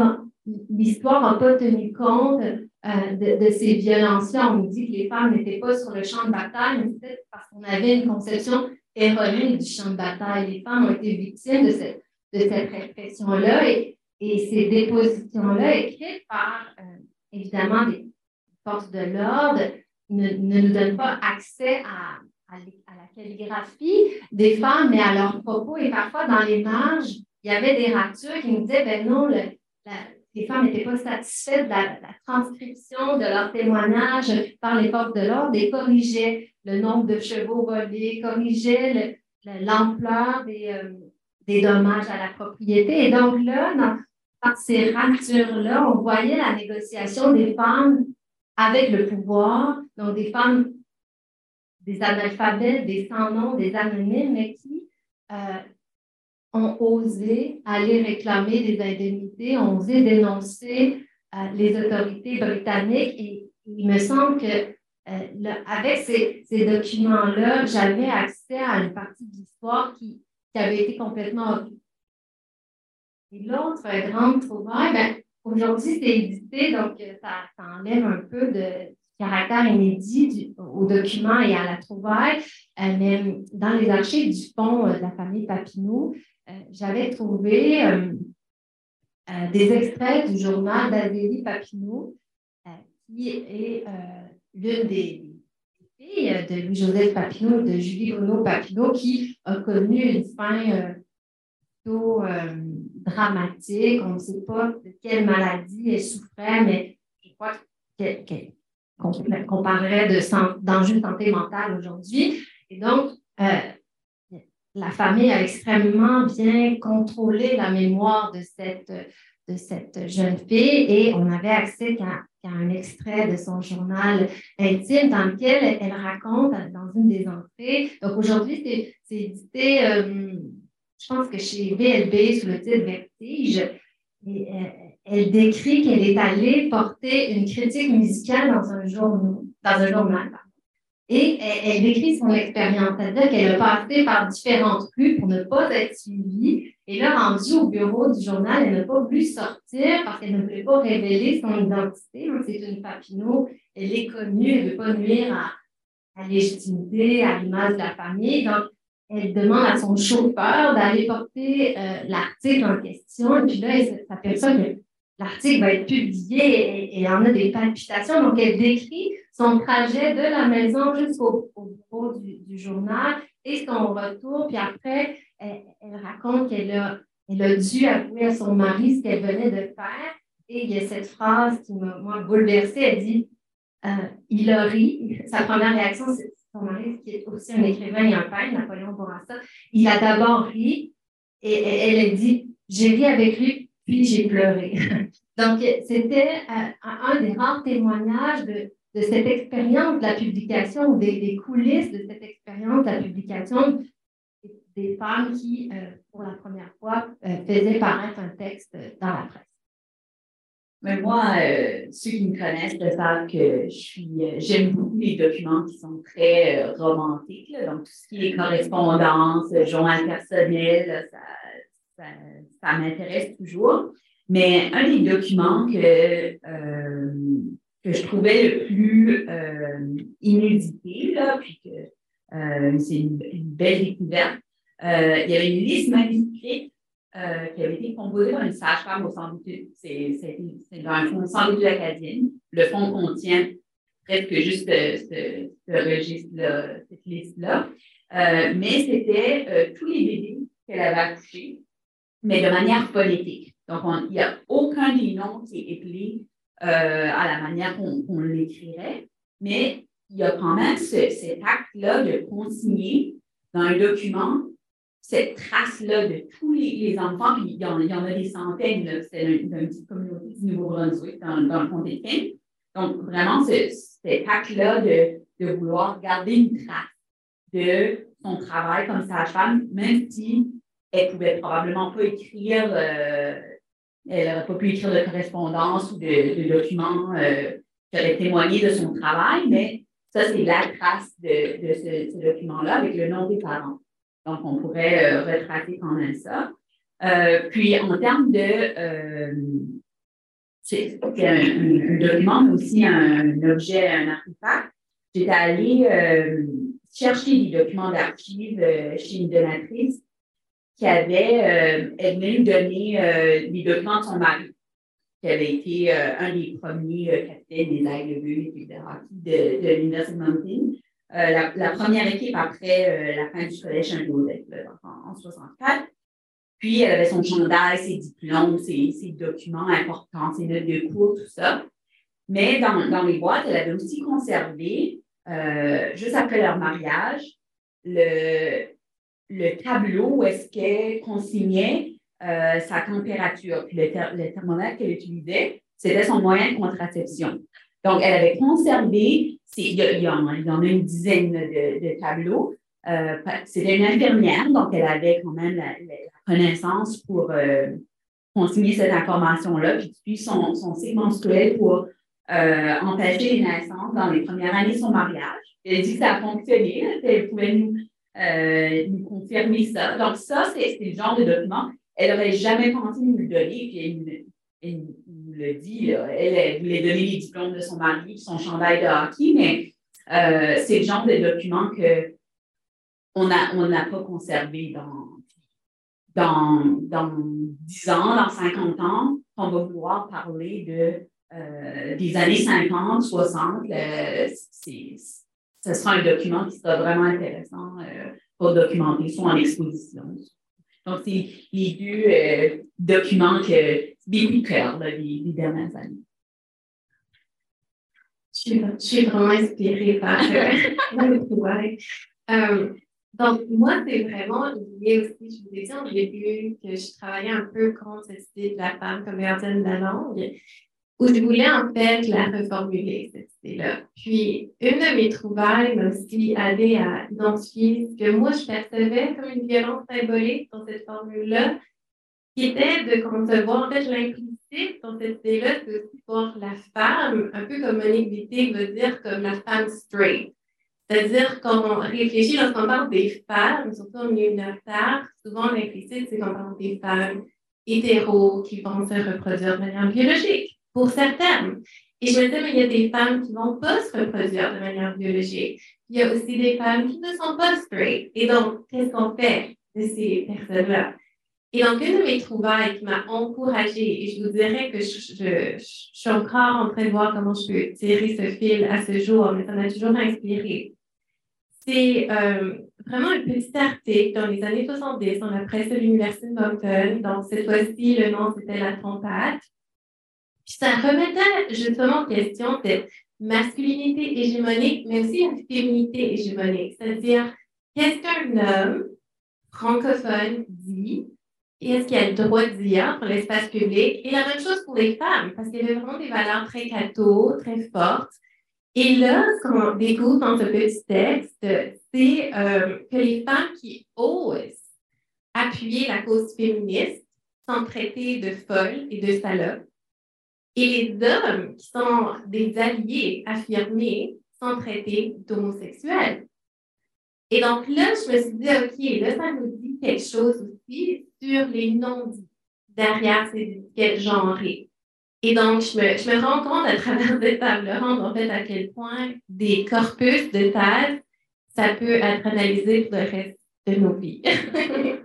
l'histoire n'a pas tenu compte de, de, ces violences-là. On nous dit que les femmes n'étaient pas sur le champ de bataille, mais peut-être parce qu'on avait une conception erronée du champ de bataille. Les femmes ont été victimes de cette, de cette répression-là et, ces dépositions-là, écrites par évidemment des forces de l'ordre ne, nous donnent pas accès à, à, la calligraphie des femmes, mais à leurs propos. Et parfois, dans les marges, il y avait des ratures qui nous disaient, ben non, les femmes n'étaient pas satisfaites de la, transcription de leurs témoignages par les forces de l'ordre et corrigeaient le nombre de chevaux volés, corrigeaient l'ampleur des, euh, des dommages à la propriété. Et donc là, dans, par ces ratures-là, on voyait la négociation des femmes avec le pouvoir, donc des femmes, des analphabètes, des sans-noms, des anonymes, mais qui euh, ont osé aller réclamer des indemnités, ont osé dénoncer euh, les autorités britanniques. Et il me semble que euh, avec ces, ces documents-là, j'avais accès à une partie de l'histoire qui, qui, avait été complètement Et l'autre grande trouvaille, ben, Aujourd'hui, c'est édité, donc euh, ça, enlève un peu de caractère inédit au document et à la trouvaille. Euh, mais dans les archives du fond euh, de la famille Papineau, j'avais trouvé des extraits du journal d'Adélie Papineau, qui est l'une des filles de Louis-Joseph Papineau de Julie Bruno Papineau, qui a connu une fin plutôt dramatique. On ne sait pas de quelle maladie elle souffrait, mais je crois qu'on parlerait d'enjeux de, santé mentale aujourd'hui. Et donc, euh, la famille a extrêmement bien contrôlé la mémoire de cette, de cette jeune fille et on avait accès qu'à un extrait de son journal intime dans lequel elle, raconte dans une des entrées. Donc aujourd'hui, c'est édité, euh, je pense que chez VLB sous le titre Vertige. Et, euh, elle décrit qu'elle est allée porter une critique musicale dans un journal. Et elle, décrit son expérience, c'est-à-dire qu'elle a passé par différentes rues pour ne pas être suivie. Et là, rendue au bureau du journal, elle n'a pas voulu sortir parce qu'elle ne voulait pas révéler son identité. C'est une Papineau, elle est connue, elle ne veut pas nuire à, la légitimité, à l'image de la famille. Donc, elle demande à son chauffeur d'aller porter euh, l'article en question. Et puis là, elle s'aperçoit que l'article va être publié et, il en a des palpitations. Donc, elle décrit son trajet de la maison jusqu'au bureau du, journal et son retour. Puis après, elle, raconte qu'elle a, elle a dû avouer à son mari ce qu'elle venait de faire. Et il y a cette phrase qui m'a bouleversée. Elle dit euh, Il a ri. Sa première réaction, c'est son mari, qui est aussi un écrivain et un peintre, Napoléon Bourassa. Il a d'abord ri et elle a dit J'ai ri avec lui puis j'ai pleuré. Donc, c'était euh, un des rares témoignages de, cette expérience de la publication, des, des, coulisses de cette expérience de la publication des femmes qui, euh, pour la première fois, euh, faisaient paraître un texte dans la presse. Mais moi, ceux qui me connaissent savent que j'aime beaucoup les documents qui sont très romantiques, donc tout ce qui est correspondance, journal personnel, ça, ça, m'intéresse toujours. Mais un des documents que, euh, que je trouvais le plus euh, inusité, là, puis que euh, c'est une, belle découverte, euh, il y avait une liste manuscrite euh, qui avait été composée par une sage-femme au centre d'études. C'est dans un fond centre acadienne. Le fond contient presque juste ce, registre-là, cette liste-là. mais c'était tous les bébés qu'elle avait accouchés mais de manière politique. Donc, il n'y a aucun des noms qui est épelé euh, à la manière qu'on l'écrirait, mais il y a quand même cet acte-là de consigner dans un document cette trace-là de tous les, enfants, puis il y, en, a des centaines, c'est une petite communauté du Nouveau-Brunswick dans, le comté de Donc, vraiment, cet acte-là de, de, vouloir garder une trace de son travail comme sage-femme, même si elle pouvait probablement pas écrire, euh, elle n'aurait pas pu écrire de correspondance ou de, documents euh, qui auraient témoigné de son travail, mais ça, c'est la trace de, ce, document-là avec le nom des parents. Donc, on pourrait euh, retracer quand même ça. puis, en termes de. c'est un, document, mais aussi un, objet, un artefact. J'étais allée chercher des documents d'archives chez une donatrice qui avait euh, elle-même donné euh, les documents de son mari, qui avait été euh, un des premiers capitaines des Aigles Bleus et de, de l'Université de Mountain. La, première équipe après la fin du collège Saint-Joseph, en, en 64. Puis, elle avait son chandail, ses diplômes, ses, documents importants, ses notes de cours, tout ça. Mais dans, dans les boîtes, elle avait aussi conservé, juste après leur mariage, le, le tableau où est-ce qu'elle consignait euh, sa température. Puis le, thermomètre qu'elle utilisait, c'était son moyen de contraception. Donc, elle avait conservé, il y, en, a une dizaine de, tableaux. Euh, c'était une infirmière, donc elle avait quand même la, connaissance pour euh, consigner cette information-là, puis son, son cycle menstruel pour empêcher les naissances dans les premières années de son mariage. Elle dit que ça a fonctionné, elle pouvait nous euh, nous confirmer ça. Donc, ça, c'est le genre de document. Elle n'aurait jamais pensé nous le donner, puis elle, nous le dit. Elle, voulait donner les diplômes de son mari, son chandail de hockey, mais euh, c'est le genre de document qu'on n'a on pas conservé dans, dans, dans 10 ans, dans 50 ans, on va vouloir parler de, euh, des années 50, 60. c'est ce sera un document qui sera vraiment intéressant euh, pour documenter, soit en exposition, Donc, c'est les deux euh, documents que coups de cœur des, dernières années. Je suis, vraiment inspirée par le travail. Euh, donc, moi, c'est vraiment lié aussi, je vous ai dit au début que je travaillais un peu contre cette idée de la femme comme gardienne de la langue, où je voulais en fait la reformuler, cette idée-là. Puis, une de mes trouvailles m'a aussi aidé à identifier ce que moi, je percevais comme une violence symbolique dans cette formule-là, qui était de concevoir, en fait, l'implicite dans cette idée-là, c'est aussi voir la femme, un peu comme Monique Wittig veut dire, comme la femme straight. C'est-à-dire, quand on réfléchit, lorsqu'on parle des femmes, surtout au milieu terre, souvent l'implicite, c'est qu'on parle des femmes hétéros qui vont se reproduire de manière biologique, pour certaines. Et je me disais, mais il y a des femmes qui ne vont pas se reproduire de manière biologique. Il y a aussi des femmes qui ne sont pas straight. Et donc, qu'est-ce qu'on fait de ces personnes-là? Et donc, une de mes trouvailles qui m'a encouragée, et je vous dirais que je, suis encore en train de voir comment je peux tirer ce fil à ce jour, mais ça m'a toujours inspiré. C'est euh, vraiment un petit article dans les années 70 dans la presse de l'Université de Moncton. Donc, cette fois-ci, le nom, c'était La trompette. Puis ça remettait justement en question cette masculinité hégémonique, mais aussi une féminité hégémonique. C'est-à-dire, qu'est-ce qu'un homme francophone dit et est-ce qu'il a le droit de dire pour l'espace public? Et la même chose pour les femmes, parce qu'il y avait vraiment des valeurs très catho, très fortes. Et là, ce qu'on découvre dans ce petit texte, c'est euh, que les femmes qui osent appuyer la cause féministe sont traitées de folles et de salopes. Et les hommes qui sont des alliés affirmés sont traités d'homosexuels. Et donc là, je me suis dit, OK, là, ça nous dit quelque chose aussi sur les noms derrière ces étiquettes genrées. Et donc, je me, je me, rends compte à travers cette table ronde, en fait, à quel point des corpus de thèse, ça peut être analysé pour le reste de nos vies.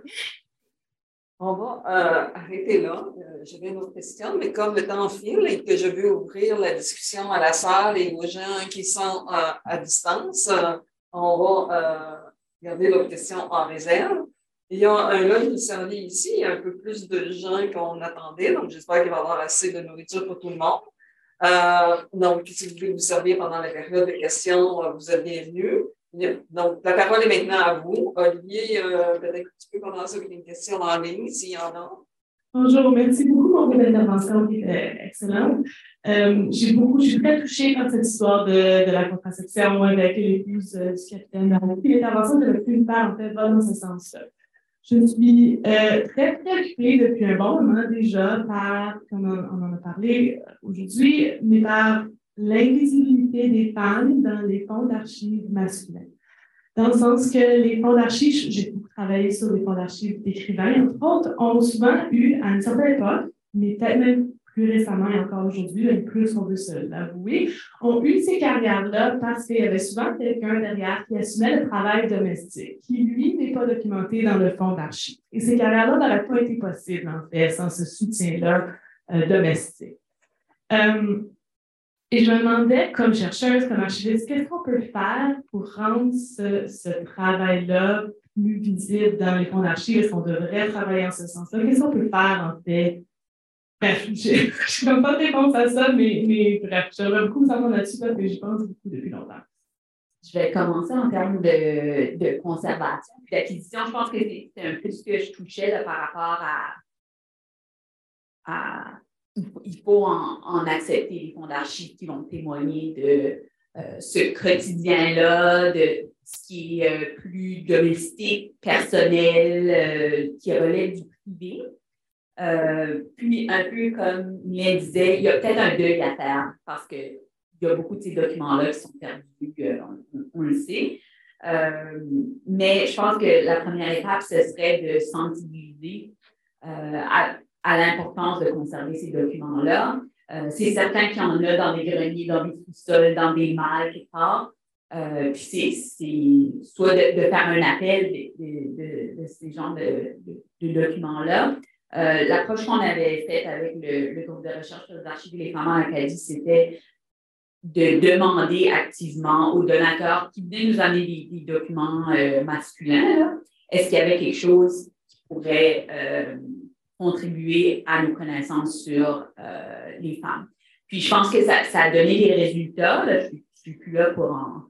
On va euh, arrêter là. Euh, J'avais une autre question, mais comme le temps file et que je veux ouvrir la discussion à la salle et aux gens qui sont euh, à distance, on va garder l'autre question en réserve. Il y a un lunch servi ici, il y a un peu plus de gens qu'on attendait, donc j'espère qu'il va y avoir assez de nourriture pour tout le monde. Euh, donc, si vous voulez vous servir pendant la période de questions, euh, vous êtes bienvenus. Donc, la parole est maintenant à vous. Olivier, euh, peut-être que tu peux commencer avec une question en ligne, s'il y en a. Bonjour, merci beaucoup pour votre intervention qui était excellente. j'ai beaucoup, je suis très touchée par cette histoire de, la contraception avec l'épouse du capitaine L'intervention de la plupart, en fait, va dans ce sens-là. Je suis euh, très préoccupée depuis un bon moment déjà par, comme on, en a parlé euh, aujourd'hui, mais par l'invisibilité des femmes dans les fonds d'archives masculins. Dans le sens que les fonds d'archives, j'ai beaucoup travaillé sur les fonds d'archives d'écrivains, entre autres, ont souvent eu, à une certaine époque, mais peut-être même plus récemment et encore aujourd'hui, et plus on veut se l'avouer, ont eu ces carrières-là parce qu'il y avait souvent quelqu'un derrière qui assumait le travail domestique, qui, lui, n'est pas documenté dans le fond d'archives. Et ces carrières-là n'auraient pas été possibles, en fait, sans ce soutien-là euh, domestique. Euh, et je me demandais, comme chercheuse, comme archiviste, qu'est-ce qu'on peut faire pour rendre ce, travail-là plus visible dans les fonds d'archives? Est-ce qu'on devrait travailler en ce sens-là? Qu'est-ce qu'on peut faire, en fait, Bref, je n'ai pas de réponse à ça, mais, mais bref, j'aimerais beaucoup entendre là-dessus parce que j'y pense beaucoup depuis longtemps. Je vais commencer en termes de, de conservation d'acquisition. Je pense que c'est un peu ce que je touchais par rapport à il faut en, accepter les fonds d'archives qui vont témoigner de euh, ce quotidien-là, de ce qui est euh, plus domestique, personnel, euh, qui relève du privé. Puis, un peu comme Mylène disait, il y a peut-être un deuil à faire parce qu'il y a beaucoup de ces documents-là qui sont perdus, on, on, le sait. Mais je pense que la première étape, ce serait de sensibiliser euh, à, l'importance de conserver ces documents-là. c'est certain qu'il y en a dans des greniers, dans des sous-sols, dans des malles, quelque part. puis c'est soit de, faire un appel de, ces genres de, documents-là, euh, l'approche qu'on avait faite avec le, groupe de recherche sur les archives des femmes en Acadie, c'était de demander activement aux donateurs qui venaient nous amener des, documents euh, masculins, est-ce qu'il y avait quelque chose qui pourrait euh, contribuer à nos connaissances sur euh, les femmes. Puis je pense que ça, a donné des résultats. je ne suis plus là pour en,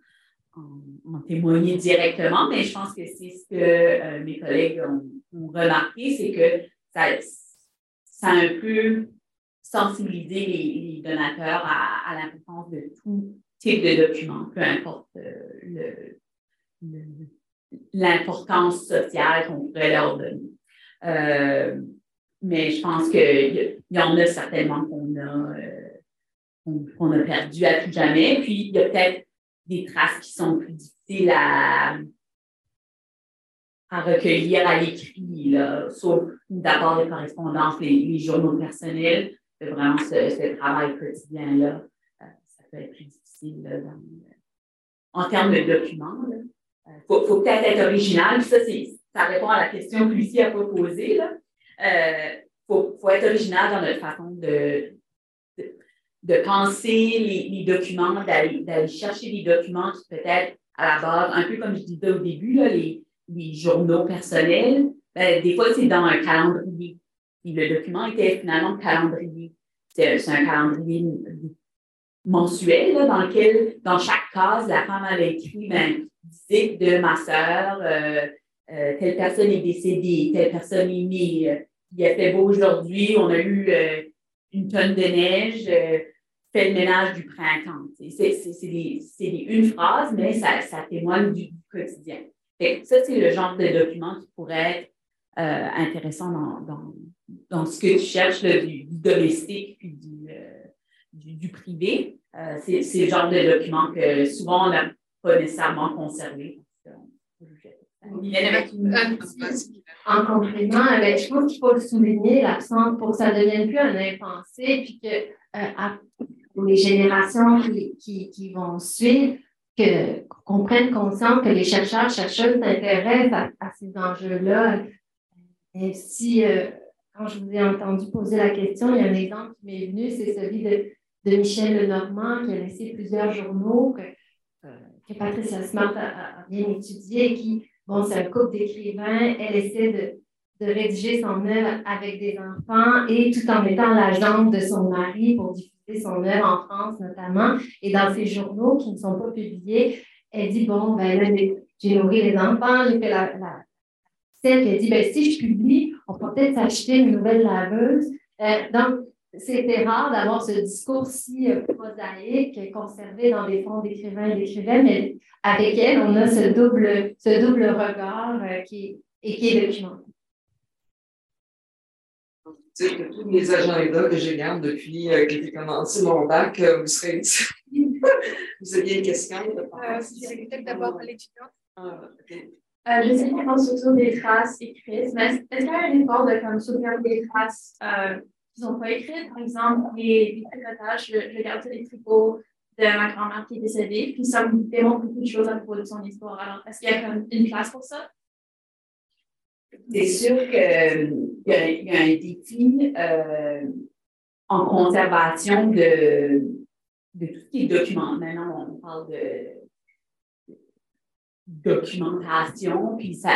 témoigner directement, mais je pense que c'est ce que mes collègues ont, remarqué, c'est que ça, a un peu sensibilisé les, donateurs à, l'importance de tout type de document, peu importe le, l'importance sociale qu'on pourrait leur donner. Euh, mais je pense qu'il y, en a certainement qu'on a, euh, a perdu à tout jamais. Puis il y a peut-être des traces qui sont plus difficiles à, recueillir à l'écrit, sauf d'abord les correspondances, les, journaux personnels. C'est vraiment ce, travail quotidien-là. Euh, ça peut être plus difficile en termes de documents. Il faut, peut-être être original. Ça, ça répond à la question que Lucie a proposée. Il euh, faut, être original dans notre façon de, de, penser les, documents, d'aller chercher des documents qui peut-être à la base, un peu comme je disais au début, là, les, les journaux personnels, ben, des fois, c'est dans un calendrier. le document était finalement calendrier. C'est un calendrier mensuel dans lequel, dans chaque case, la femme avait écrit ben, visite de ma sœur, euh, euh, telle personne est décédée, telle personne est née, euh, il a fait beau aujourd'hui, on a eu une tonne de neige, fait le ménage du printemps. C'est une phrase, mais ça, témoigne du, quotidien. ça, c'est le genre de document qui pourrait être intéressant dans, ce que tu cherches du, domestique puis du, privé. c'est le genre de document que souvent on a pas nécessairement conservé. En complément, je pense qu'il faut souligner l'absence pour que ça ne devienne plus un impensé, puis que euh, les générations qui, qui, vont suivre, qu'on prenne conscience que les chercheurs, chercheuses s'intéressent à, ces enjeux-là. Et si, euh, quand je vous ai entendu poser la question, il y a un exemple qui m'est venu, c'est celui de, de Michel Lenormand qui a laissé plusieurs journaux. Que, que Patricia Smart a, bien étudié, qui, bon, c'est un couple d'écrivains, elle essaie de, de, rédiger son œuvre avec des enfants et tout en mettant la jambe de son mari pour diffuser son œuvre en France notamment. Et dans ses journaux qui ne sont pas publiés, elle dit, bon, ben là, j'ai nourri les enfants, j'ai fait la, la celle dit, ben, si je publie, on peut peut-être s'acheter une nouvelle laveuse. Euh, donc, c'était rare d'avoir ce discours si euh, prosaïque conservé dans des fonds d'écrivains et d'écrivaines, mais avec elle, on a ce double, ce double regard euh, qui, et qui est documenté. sais que tous mes agendas que je garde depuis euh, que j'ai commencé mon bac, vous serez ici. vous aviez une question? Euh, peut-être d'abord l'étudiant. Ah, je sais qu'ils pense surtout des traces écrites, mais est-ce qu'il y a un effort de comme, sauvegarder des traces qui n'ont pas écrit. Par exemple, les, les tricotages, je, je garde les tricots de ma grand-mère qui est décédée, puis ça me démontre beaucoup de choses à propos de son histoire. Alors, est-ce qu'il y a comme une place pour ça? C'est sûr qu'il y, y, a un défi euh, en conservation de, de tout ce qui est document. Maintenant, on parle de documentation, puis ça,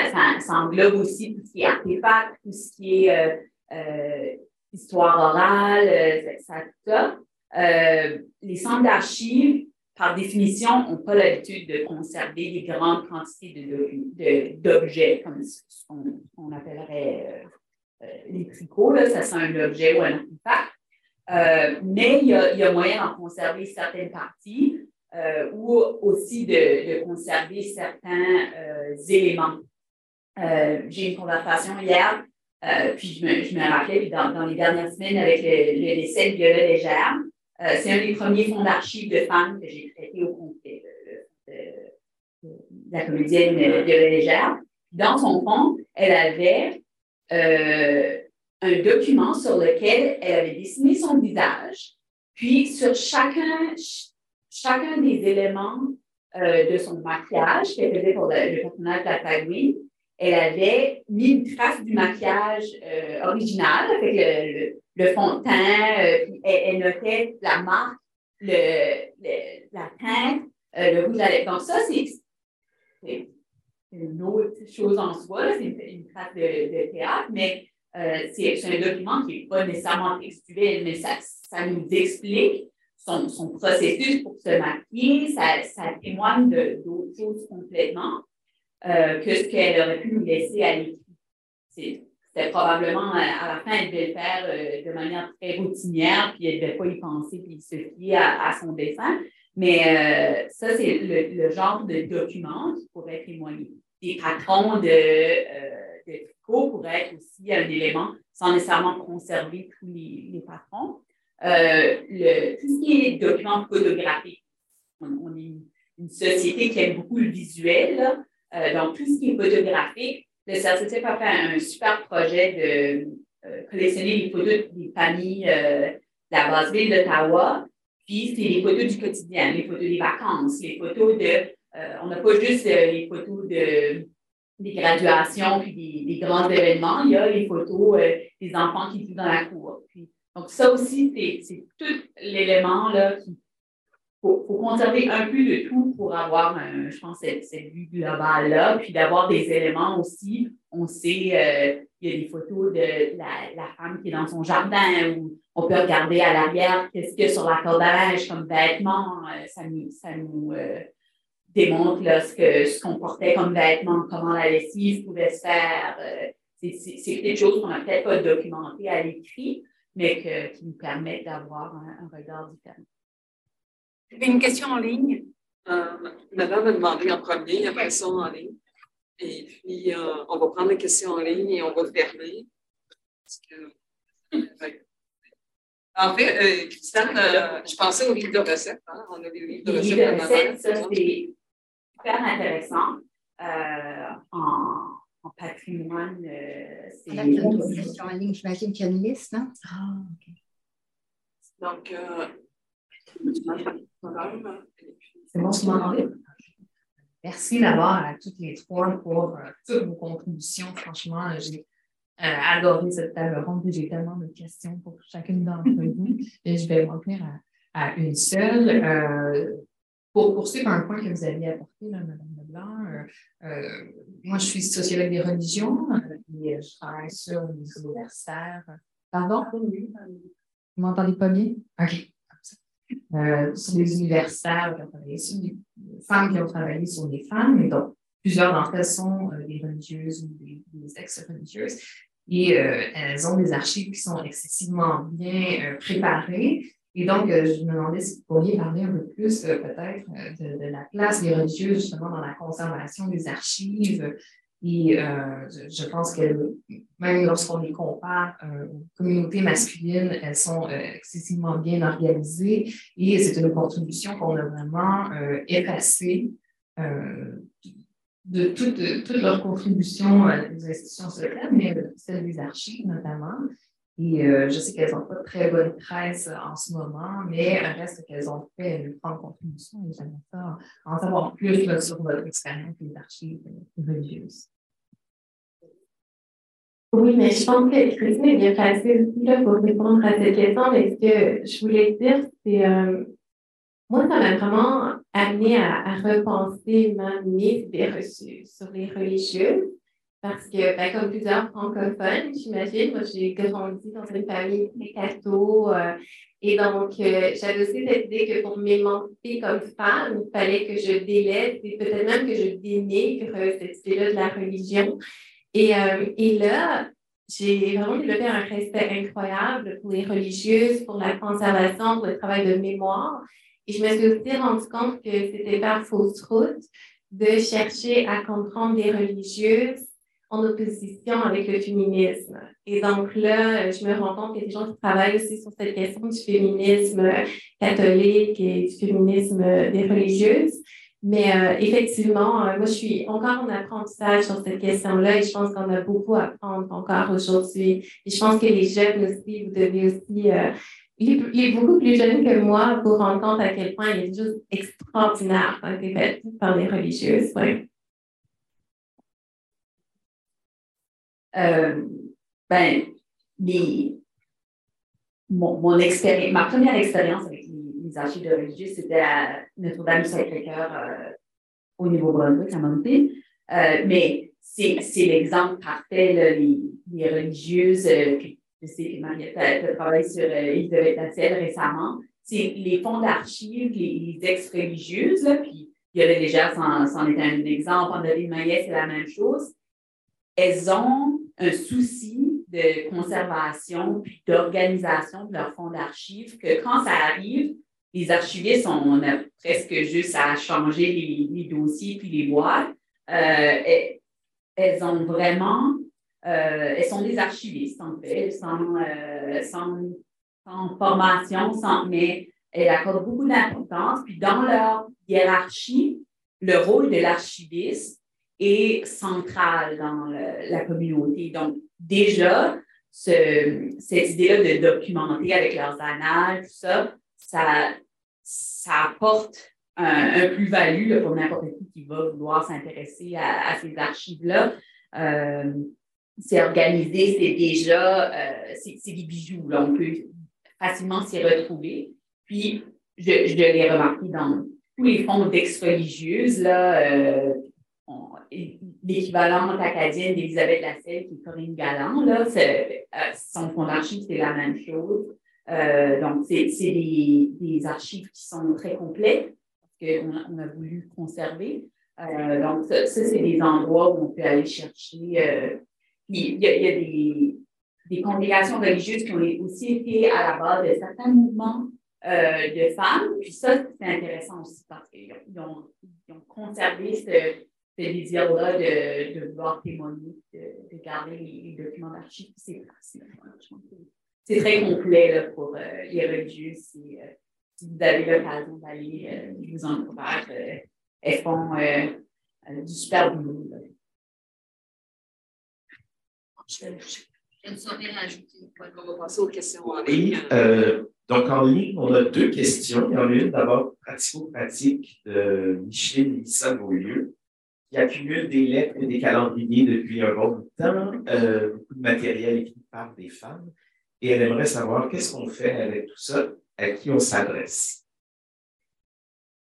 englobe aussi tout ce qui est artefact, tout ce qui est euh, euh, histoire orale, euh, tout ça. Euh, les centres d'archives, par définition, n'ont pas l'habitude de conserver des grandes quantités d'objets, comme ce qu'on appellerait euh, les tricots. Là, ça c'est un objet ou un artefact. mais il y, a, moyen d'en conserver certaines parties ou aussi de, de conserver certains éléments. J'ai une conversation hier euh, puis je me, je me rappelais, dans, dans, les dernières semaines, avec le, le décès de Viola Légère, euh, c'est un des premiers fonds d'archives de femmes que j'ai traité au complet, de, la comédienne Viola Légère. Dans son fond, elle avait euh, un document sur lequel elle avait dessiné son visage, puis sur chacun, chacun des éléments de son maquillage qu'elle faisait pour le, le personnage de la Tagui, elle avait mis une trace du maquillage euh, original avec le, fond de teint, euh, puis elle, notait la marque, le, la teinte, euh, le rouge à lèvres. Donc ça, c'est une autre chose en soi, c'est une, trace de, théâtre, mais euh, c'est un document qui n'est pas nécessairement textuel, mais ça, ça nous explique son, son, processus pour se maquiller, ça, ça témoigne d'autres choses complètement euh, que ce qu'elle aurait pu nous laisser à l'écrit. C'était probablement, à la fin, elle devait le faire euh, de manière très routinière, puis elle ne devait pas y penser, puis se fier à, son dessin. Mais euh, ça, c'est le, genre de document qui pourrait témoigner. Des patrons de, euh, tricot pourraient être aussi un élément sans nécessairement conserver tous les, les patrons. Euh, le, tout ce qui est document photographique, on, est une, société qui aime beaucoup le visuel. Euh, donc, tout ce qui est photographique, le CRCTF a fait un, super projet de euh, collectionner les photos des familles de la base ville d'Ottawa puis, c'est les photos du quotidien, les photos des vacances, les photos de. Euh, on n'a pas juste euh, les photos de, des graduations puis des, grands événements, il y a les photos euh, des enfants qui vivent dans la cour. donc, ça aussi, c'est tout l'élément qui. Il faut, conserver un peu de tout pour avoir, je pense, cette, vue globale-là, puis d'avoir des éléments aussi. On sait, il y a des photos de la, la, femme qui est dans son jardin ou on peut regarder à l'arrière qu'est-ce qu'il y a sur la corde comme vêtements. Euh, ça nous, ça nous euh, démontre là, ce qu'on ce qu'on portait comme vêtements, comment la lessive pouvait se faire. Euh, c'est des choses qu'on n'a peut-être pas documentées à l'écrit, mais que, qui nous permettent d'avoir un, regard différent. Une question en ligne? madame a demandé en premier, après ça en ligne. Et puis, on va prendre les questions en ligne et on va fermer. Parce que, en fait, euh, Christiane, euh, je pensais au livre de recettes. Hein? On a des livres de recettes. Les livres de recettes, ça, c'est super intéressant. Euh, en, en, patrimoine, euh, c'est. La question en ligne, j'imagine qu'il y a une liste, hein? Ah, OK. Donc, euh, c'est bon, tu m'entendez? Merci d'abord à toutes les trois pour euh, toutes vos contributions. Franchement, j'ai euh, adoré cette table ronde. J'ai tellement de questions pour chacune d'entre vous. Et je vais revenir à, une seule. Euh, pour poursuivre un point que vous aviez apporté, là, Mme Leblanc, euh, euh, moi, je suis sociologue des religions et je travaille sur les universitaires. Pardon? Vous m'entendez pas bien? OK. Euh, sur les universitaires qui ont travaillé sur des femmes qui ont travaillé sur des femmes, et donc plusieurs d'entre elles sont des religieuses ou des, ex-religieuses. Et euh, elles ont des archives qui sont excessivement bien euh, préparées. Et donc, euh, je me demandais si vous pourriez parler un peu plus peut-être de, la place des religieuses justement dans la conservation des archives. Et je, pense que même lorsqu'on les compare aux communautés masculines, elles sont excessivement bien organisées et c'est une contribution qu'on a vraiment effacée de toutes toute leur contribution aux institutions sociales, mais celle des archives notamment. Et euh, je sais qu'elles n'ont pas très bonne presse en ce moment, mais reste qu'elles ont fait une grande contribution et j'aimerais ça en savoir plus sur votre expérience des archives religieuses. Oui, mais je pense que Christine est bien placée aussi là, pour répondre à cette question. Mais ce que je voulais dire, c'est euh, moi, ça m'a vraiment amené à, repenser ma mise des reçus sur les religieux. Parce que, ben, comme plusieurs francophones, j'imagine, moi, j'ai grandi dans une famille très catho. Euh, et donc, euh, j'avais aussi cette idée que pour m'émanciper comme femme, il fallait que je délaisse et peut-être même que je dénigre cette idée-là de la religion. Et, euh, et là, j'ai vraiment développé un respect incroyable pour les religieuses, pour la conservation, pour le travail de mémoire. Et je me suis aussi rendu compte que c'était par fausse route de chercher à comprendre les religieuses en opposition avec le féminisme. Et donc là, je me rends compte qu'il y a des gens qui travaillent aussi sur cette question du féminisme catholique et du féminisme des religieuses. Mais euh, effectivement, euh, moi, je suis encore en apprentissage sur cette question-là et je pense qu'on a beaucoup à apprendre encore aujourd'hui. Et je pense que les jeunes aussi, vous devez aussi euh, il est, beaucoup plus jeune que moi pour rendre compte à quel point il est juste extraordinaire qui a été fait par les religieuses. Euh, ben, mon, mon expérience, ma première expérience avec les, archives de religieux, c'était à Notre-Dame du Sacré-Cœur euh, au niveau Brunswick, à Montpellier. Euh, mais c'est l'exemple parfait, là, les, les, religieuses, euh, je sais que Mariette a, travaillé sur euh, Elisabeth Lasselle récemment, c'est les fonds d'archives, les, ex-religieuses, puis il y avait déjà, c'en est un exemple, André Maillet, c'est la même chose. Elles ont un souci de conservation puis d'organisation de leur fonds d'archives que quand ça arrive, les archivistes, on, a presque juste à changer les, dossiers puis les boîtes. Euh, elles, ont vraiment, euh, elles sont des archivistes en fait, sans, euh, sans, formation, sans, mais elles accordent beaucoup d'importance. Puis dans leur hiérarchie, le rôle de l'archiviste est central dans la communauté. Donc, déjà, cette idée-là de documenter avec leurs annales, tout ça, ça, ça apporte un, plus-value pour n'importe qui qui va vouloir s'intéresser à, ces archives-là. Euh, c'est organisé, c'est déjà, euh, c'est des bijoux, là, on peut facilement s'y retrouver. Puis, je, je l'ai remarqué dans tous les fonds d'ex-religieuses, là, euh, l'équivalente acadienne d'Elisabeth Lasselle, qui Corinne Galland, là, son fonds d'archives, c'est la même chose. Euh, donc, c'est des, des, archives qui sont très complètes qu'on a, on a voulu conserver. Euh, donc, ça, c'est des endroits où on peut aller chercher. Euh, il, y a, il y a, des, des congrégations religieuses qui ont aussi été à la base de certains mouvements euh, de femmes. Puis ça, c'est intéressant aussi parce qu'ils ont, ils ont, conservé ce, ce désir-là de, de, vouloir témoigner, de, de garder les, les documents d'archives. C'est c'est très complet là, pour euh, les religieux. Si, euh, si, vous avez l'occasion d'aller, euh, je vous encourage. elles font du super boulot. Là. Je ne saurais rajouter. On va passer aux questions en ligne. donc, en ligne, on a deux questions. Il y en a une d'abord pratico-pratique de Michel Lissa Beaulieu, qui accumule des lettres et des calendriers depuis un bon bout de temps, beaucoup de matériel écrit par des femmes et elle aimerait savoir qu'est-ce qu'on fait avec tout ça, à qui on s'adresse.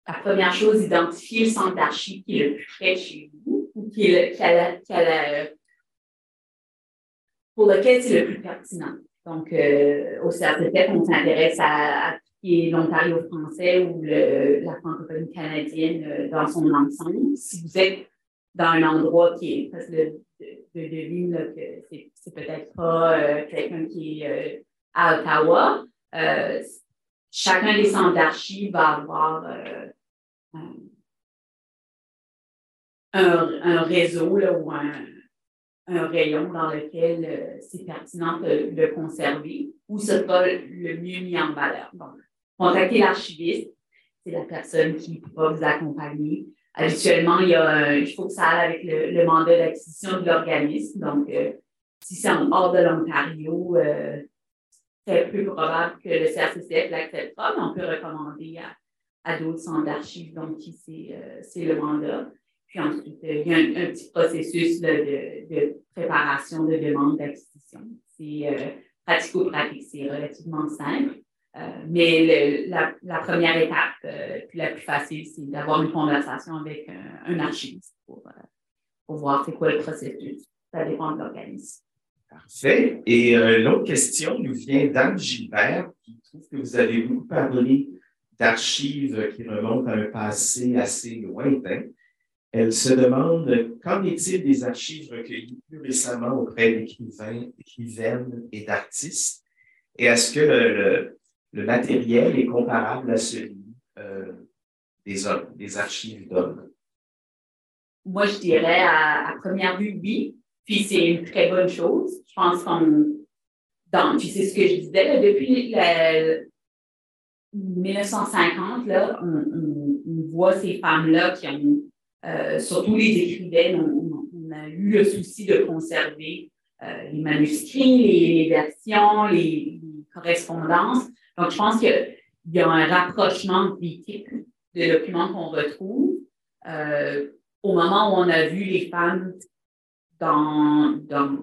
La première chose, identifier le centre d'archives qui est le plus près chez vous ou qui est le, pour lequel c'est le plus pertinent. Donc, euh, au CRTF, on s'intéresse à, à, qui est l'Ontario français ou la francophonie canadienne euh, dans son ensemble. Si vous êtes dans un endroit qui est parce que de, devine que c'est peut-être pas euh, quelqu'un qui est euh, à Ottawa. Chacun des centres d'archives va avoir un, réseau ou un, rayon dans lequel c'est pertinent de le conserver ou ce sera le mieux mis en valeur. Contactez l'archiviste, c'est la personne qui va vous accompagner Habituellement, il, y a, faut que ça aille avec le, mandat d'acquisition de l'organisme. Donc, euh, si c'est en hors de l'Ontario, euh, c'est peu probable que le CRCCF l'acceptera, mais on peut recommander à, d'autres centres d'archives, donc euh, c'est le mandat. Puis ensuite, il y a un, petit processus de, de, préparation de demande d'acquisition. C'est pratico-pratique, c'est relativement simple. Euh, mais la, première étape, euh, puis la plus facile, c'est d'avoir une conversation avec un, archiviste pour, euh, pour voir c'est quoi le processus. Ça dépend de l'organisme. Parfait. Et l'autre question nous vient d'Anne Gilbert, qui trouve que vous avez beaucoup parlé d'archives qui remontent à un passé assez lointain. Elle se demande qu'en est-il des archives recueillies plus récemment auprès d'écrivains, écrivaines et d'artistes? Et est-ce que le matériel est comparable à celui euh, des hommes, des archives d'hommes? Moi, je dirais à, première vue, oui. Puis c'est une très bonne chose. Je pense qu'on. Puis c'est ce que je disais, depuis 1950, là, on, voit ces femmes-là qui ont, euh, surtout les écrivaines, on, a eu le souci de conserver euh, les manuscrits, les, versions, les correspondances. Donc, je pense qu'il y a un rapprochement des de documents qu'on retrouve. Euh, au moment où on a vu les femmes dans,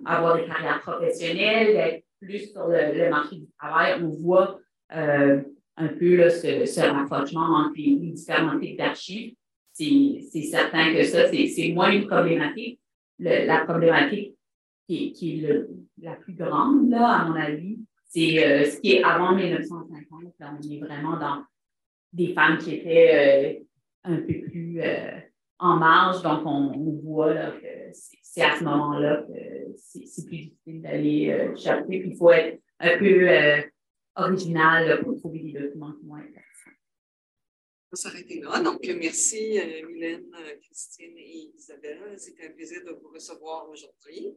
avoir des carrières professionnelles, être plus sur le, marché du travail, on voit euh, un peu ce, rapprochement entre les, différents types d'archives. c'est certain que ça, c'est moins une problématique. la problématique qui, qui est la plus grande, là, à mon avis, c'est euh, ce qui est avant 1950. Là, on est vraiment dans des femmes qui étaient euh, un peu plus euh, en marge. Donc, on, voit que c'est à ce moment-là que c'est plus difficile d'aller chercher. Puis, il faut être un peu original pour trouver des documents qui vont être s'arrêter là. Donc, merci Mylène, Christine et Isabelle. C'était un plaisir de vous recevoir aujourd'hui.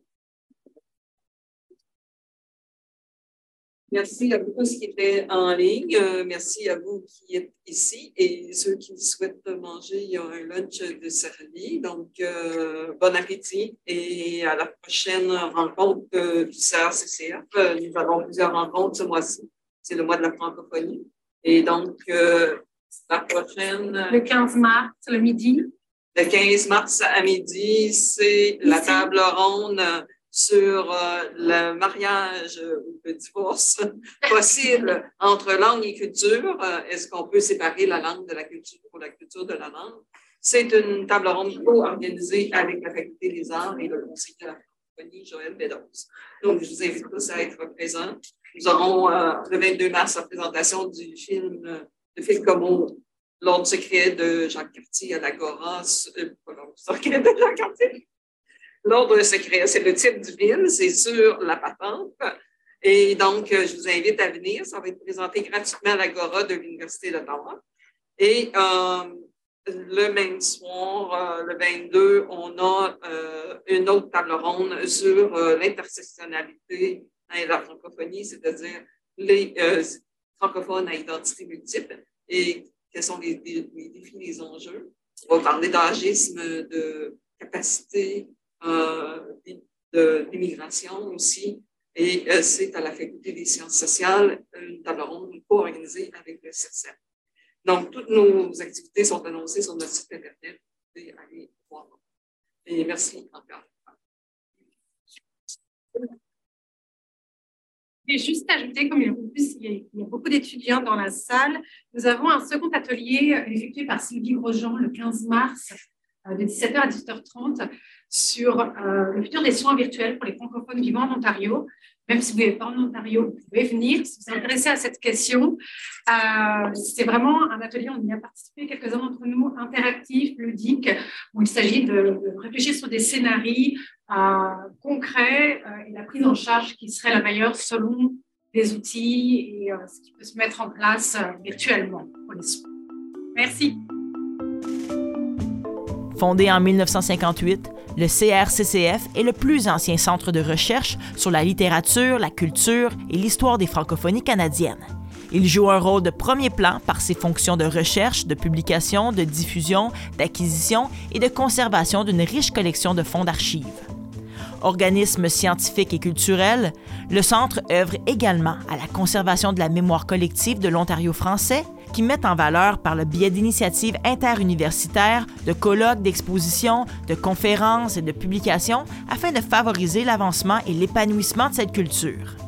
Merci à vous tous qui étaient en ligne. Euh, merci à vous qui êtes ici et ceux qui souhaitent manger. Il y a un lunch de servi. Donc, euh, bon appétit et à la prochaine rencontre du CRCCF. Euh, nous avons plusieurs rencontres ce mois-ci. C'est le mois de la francophonie. Et donc, la prochaine. Le 15 mars, le midi. Le 15 mars à midi, c'est la table ronde sur euh, le mariage ou le divorce possible entre langue et culture. Euh, est-ce qu'on peut séparer la langue de la culture ou la culture de la langue? C'est une table ronde co-organisée avec la Faculté des arts et le conseiller de la francophonie, Joël Bédos. Donc, je vous invite tous à être présents. Nous aurons euh, le 22 mars la présentation du film de Phil Como, L'ordre secret de Jacques Cartier à l'Agora. Euh, de Jacques Cartier L'ordre secret, c'est le titre du film, c'est sur la patente. Et donc, euh, je vous invite à venir. Ça va être présenté gratuitement à l'Agora de l'Université d'Ottawa. Et euh, le même soir, euh, le 22, on a une autre table ronde sur l'intersectionnalité et la francophonie, c'est-à-dire les francophones à identité multiple et quels sont les, les défis, les enjeux. On va parler d'agisme, de capacité, d'immigration aussi. Et euh, c'est à la Faculté des sciences sociales, une table ronde co-organisée avec le CERCEP. Donc, toutes nos activités sont annoncées sur notre site Internet. Pouvez aller voir. Et merci encore. Vais juste ajouter, comme il y a beaucoup d'étudiants dans la salle, nous avons un second atelier effectué par Sylvie Grosjean le 15 mars euh, de 17h à 18h30 sur euh, le futur des soins virtuels pour les francophones vivant en Ontario. Même si vous n'êtes pas en Ontario, vous pouvez venir si vous êtes intéressé à cette question. Euh, c'est vraiment un atelier, on y a participé quelques-uns d'entre nous, interactif, ludique, où il s'agit de, réfléchir sur des scénarios concrets et la prise en charge qui serait la meilleure selon les outils et ce qui peut se mettre en place virtuellement pour les soins. Merci. Fondé en 1958, le CRCCF est le plus ancien centre de recherche sur la littérature, la culture et l'histoire des francophonies canadiennes. Il joue un rôle de premier plan par ses fonctions de recherche, de publication, de diffusion, d'acquisition et de conservation d'une riche collection de fonds d'archives. Organisme scientifique et culturel, le Centre œuvre également à la conservation de la mémoire collective de l'Ontario français, qui met en valeur par le biais d'initiatives interuniversitaires, de colloques, d'expositions, de conférences et de publications afin de favoriser l'avancement et l'épanouissement de cette culture.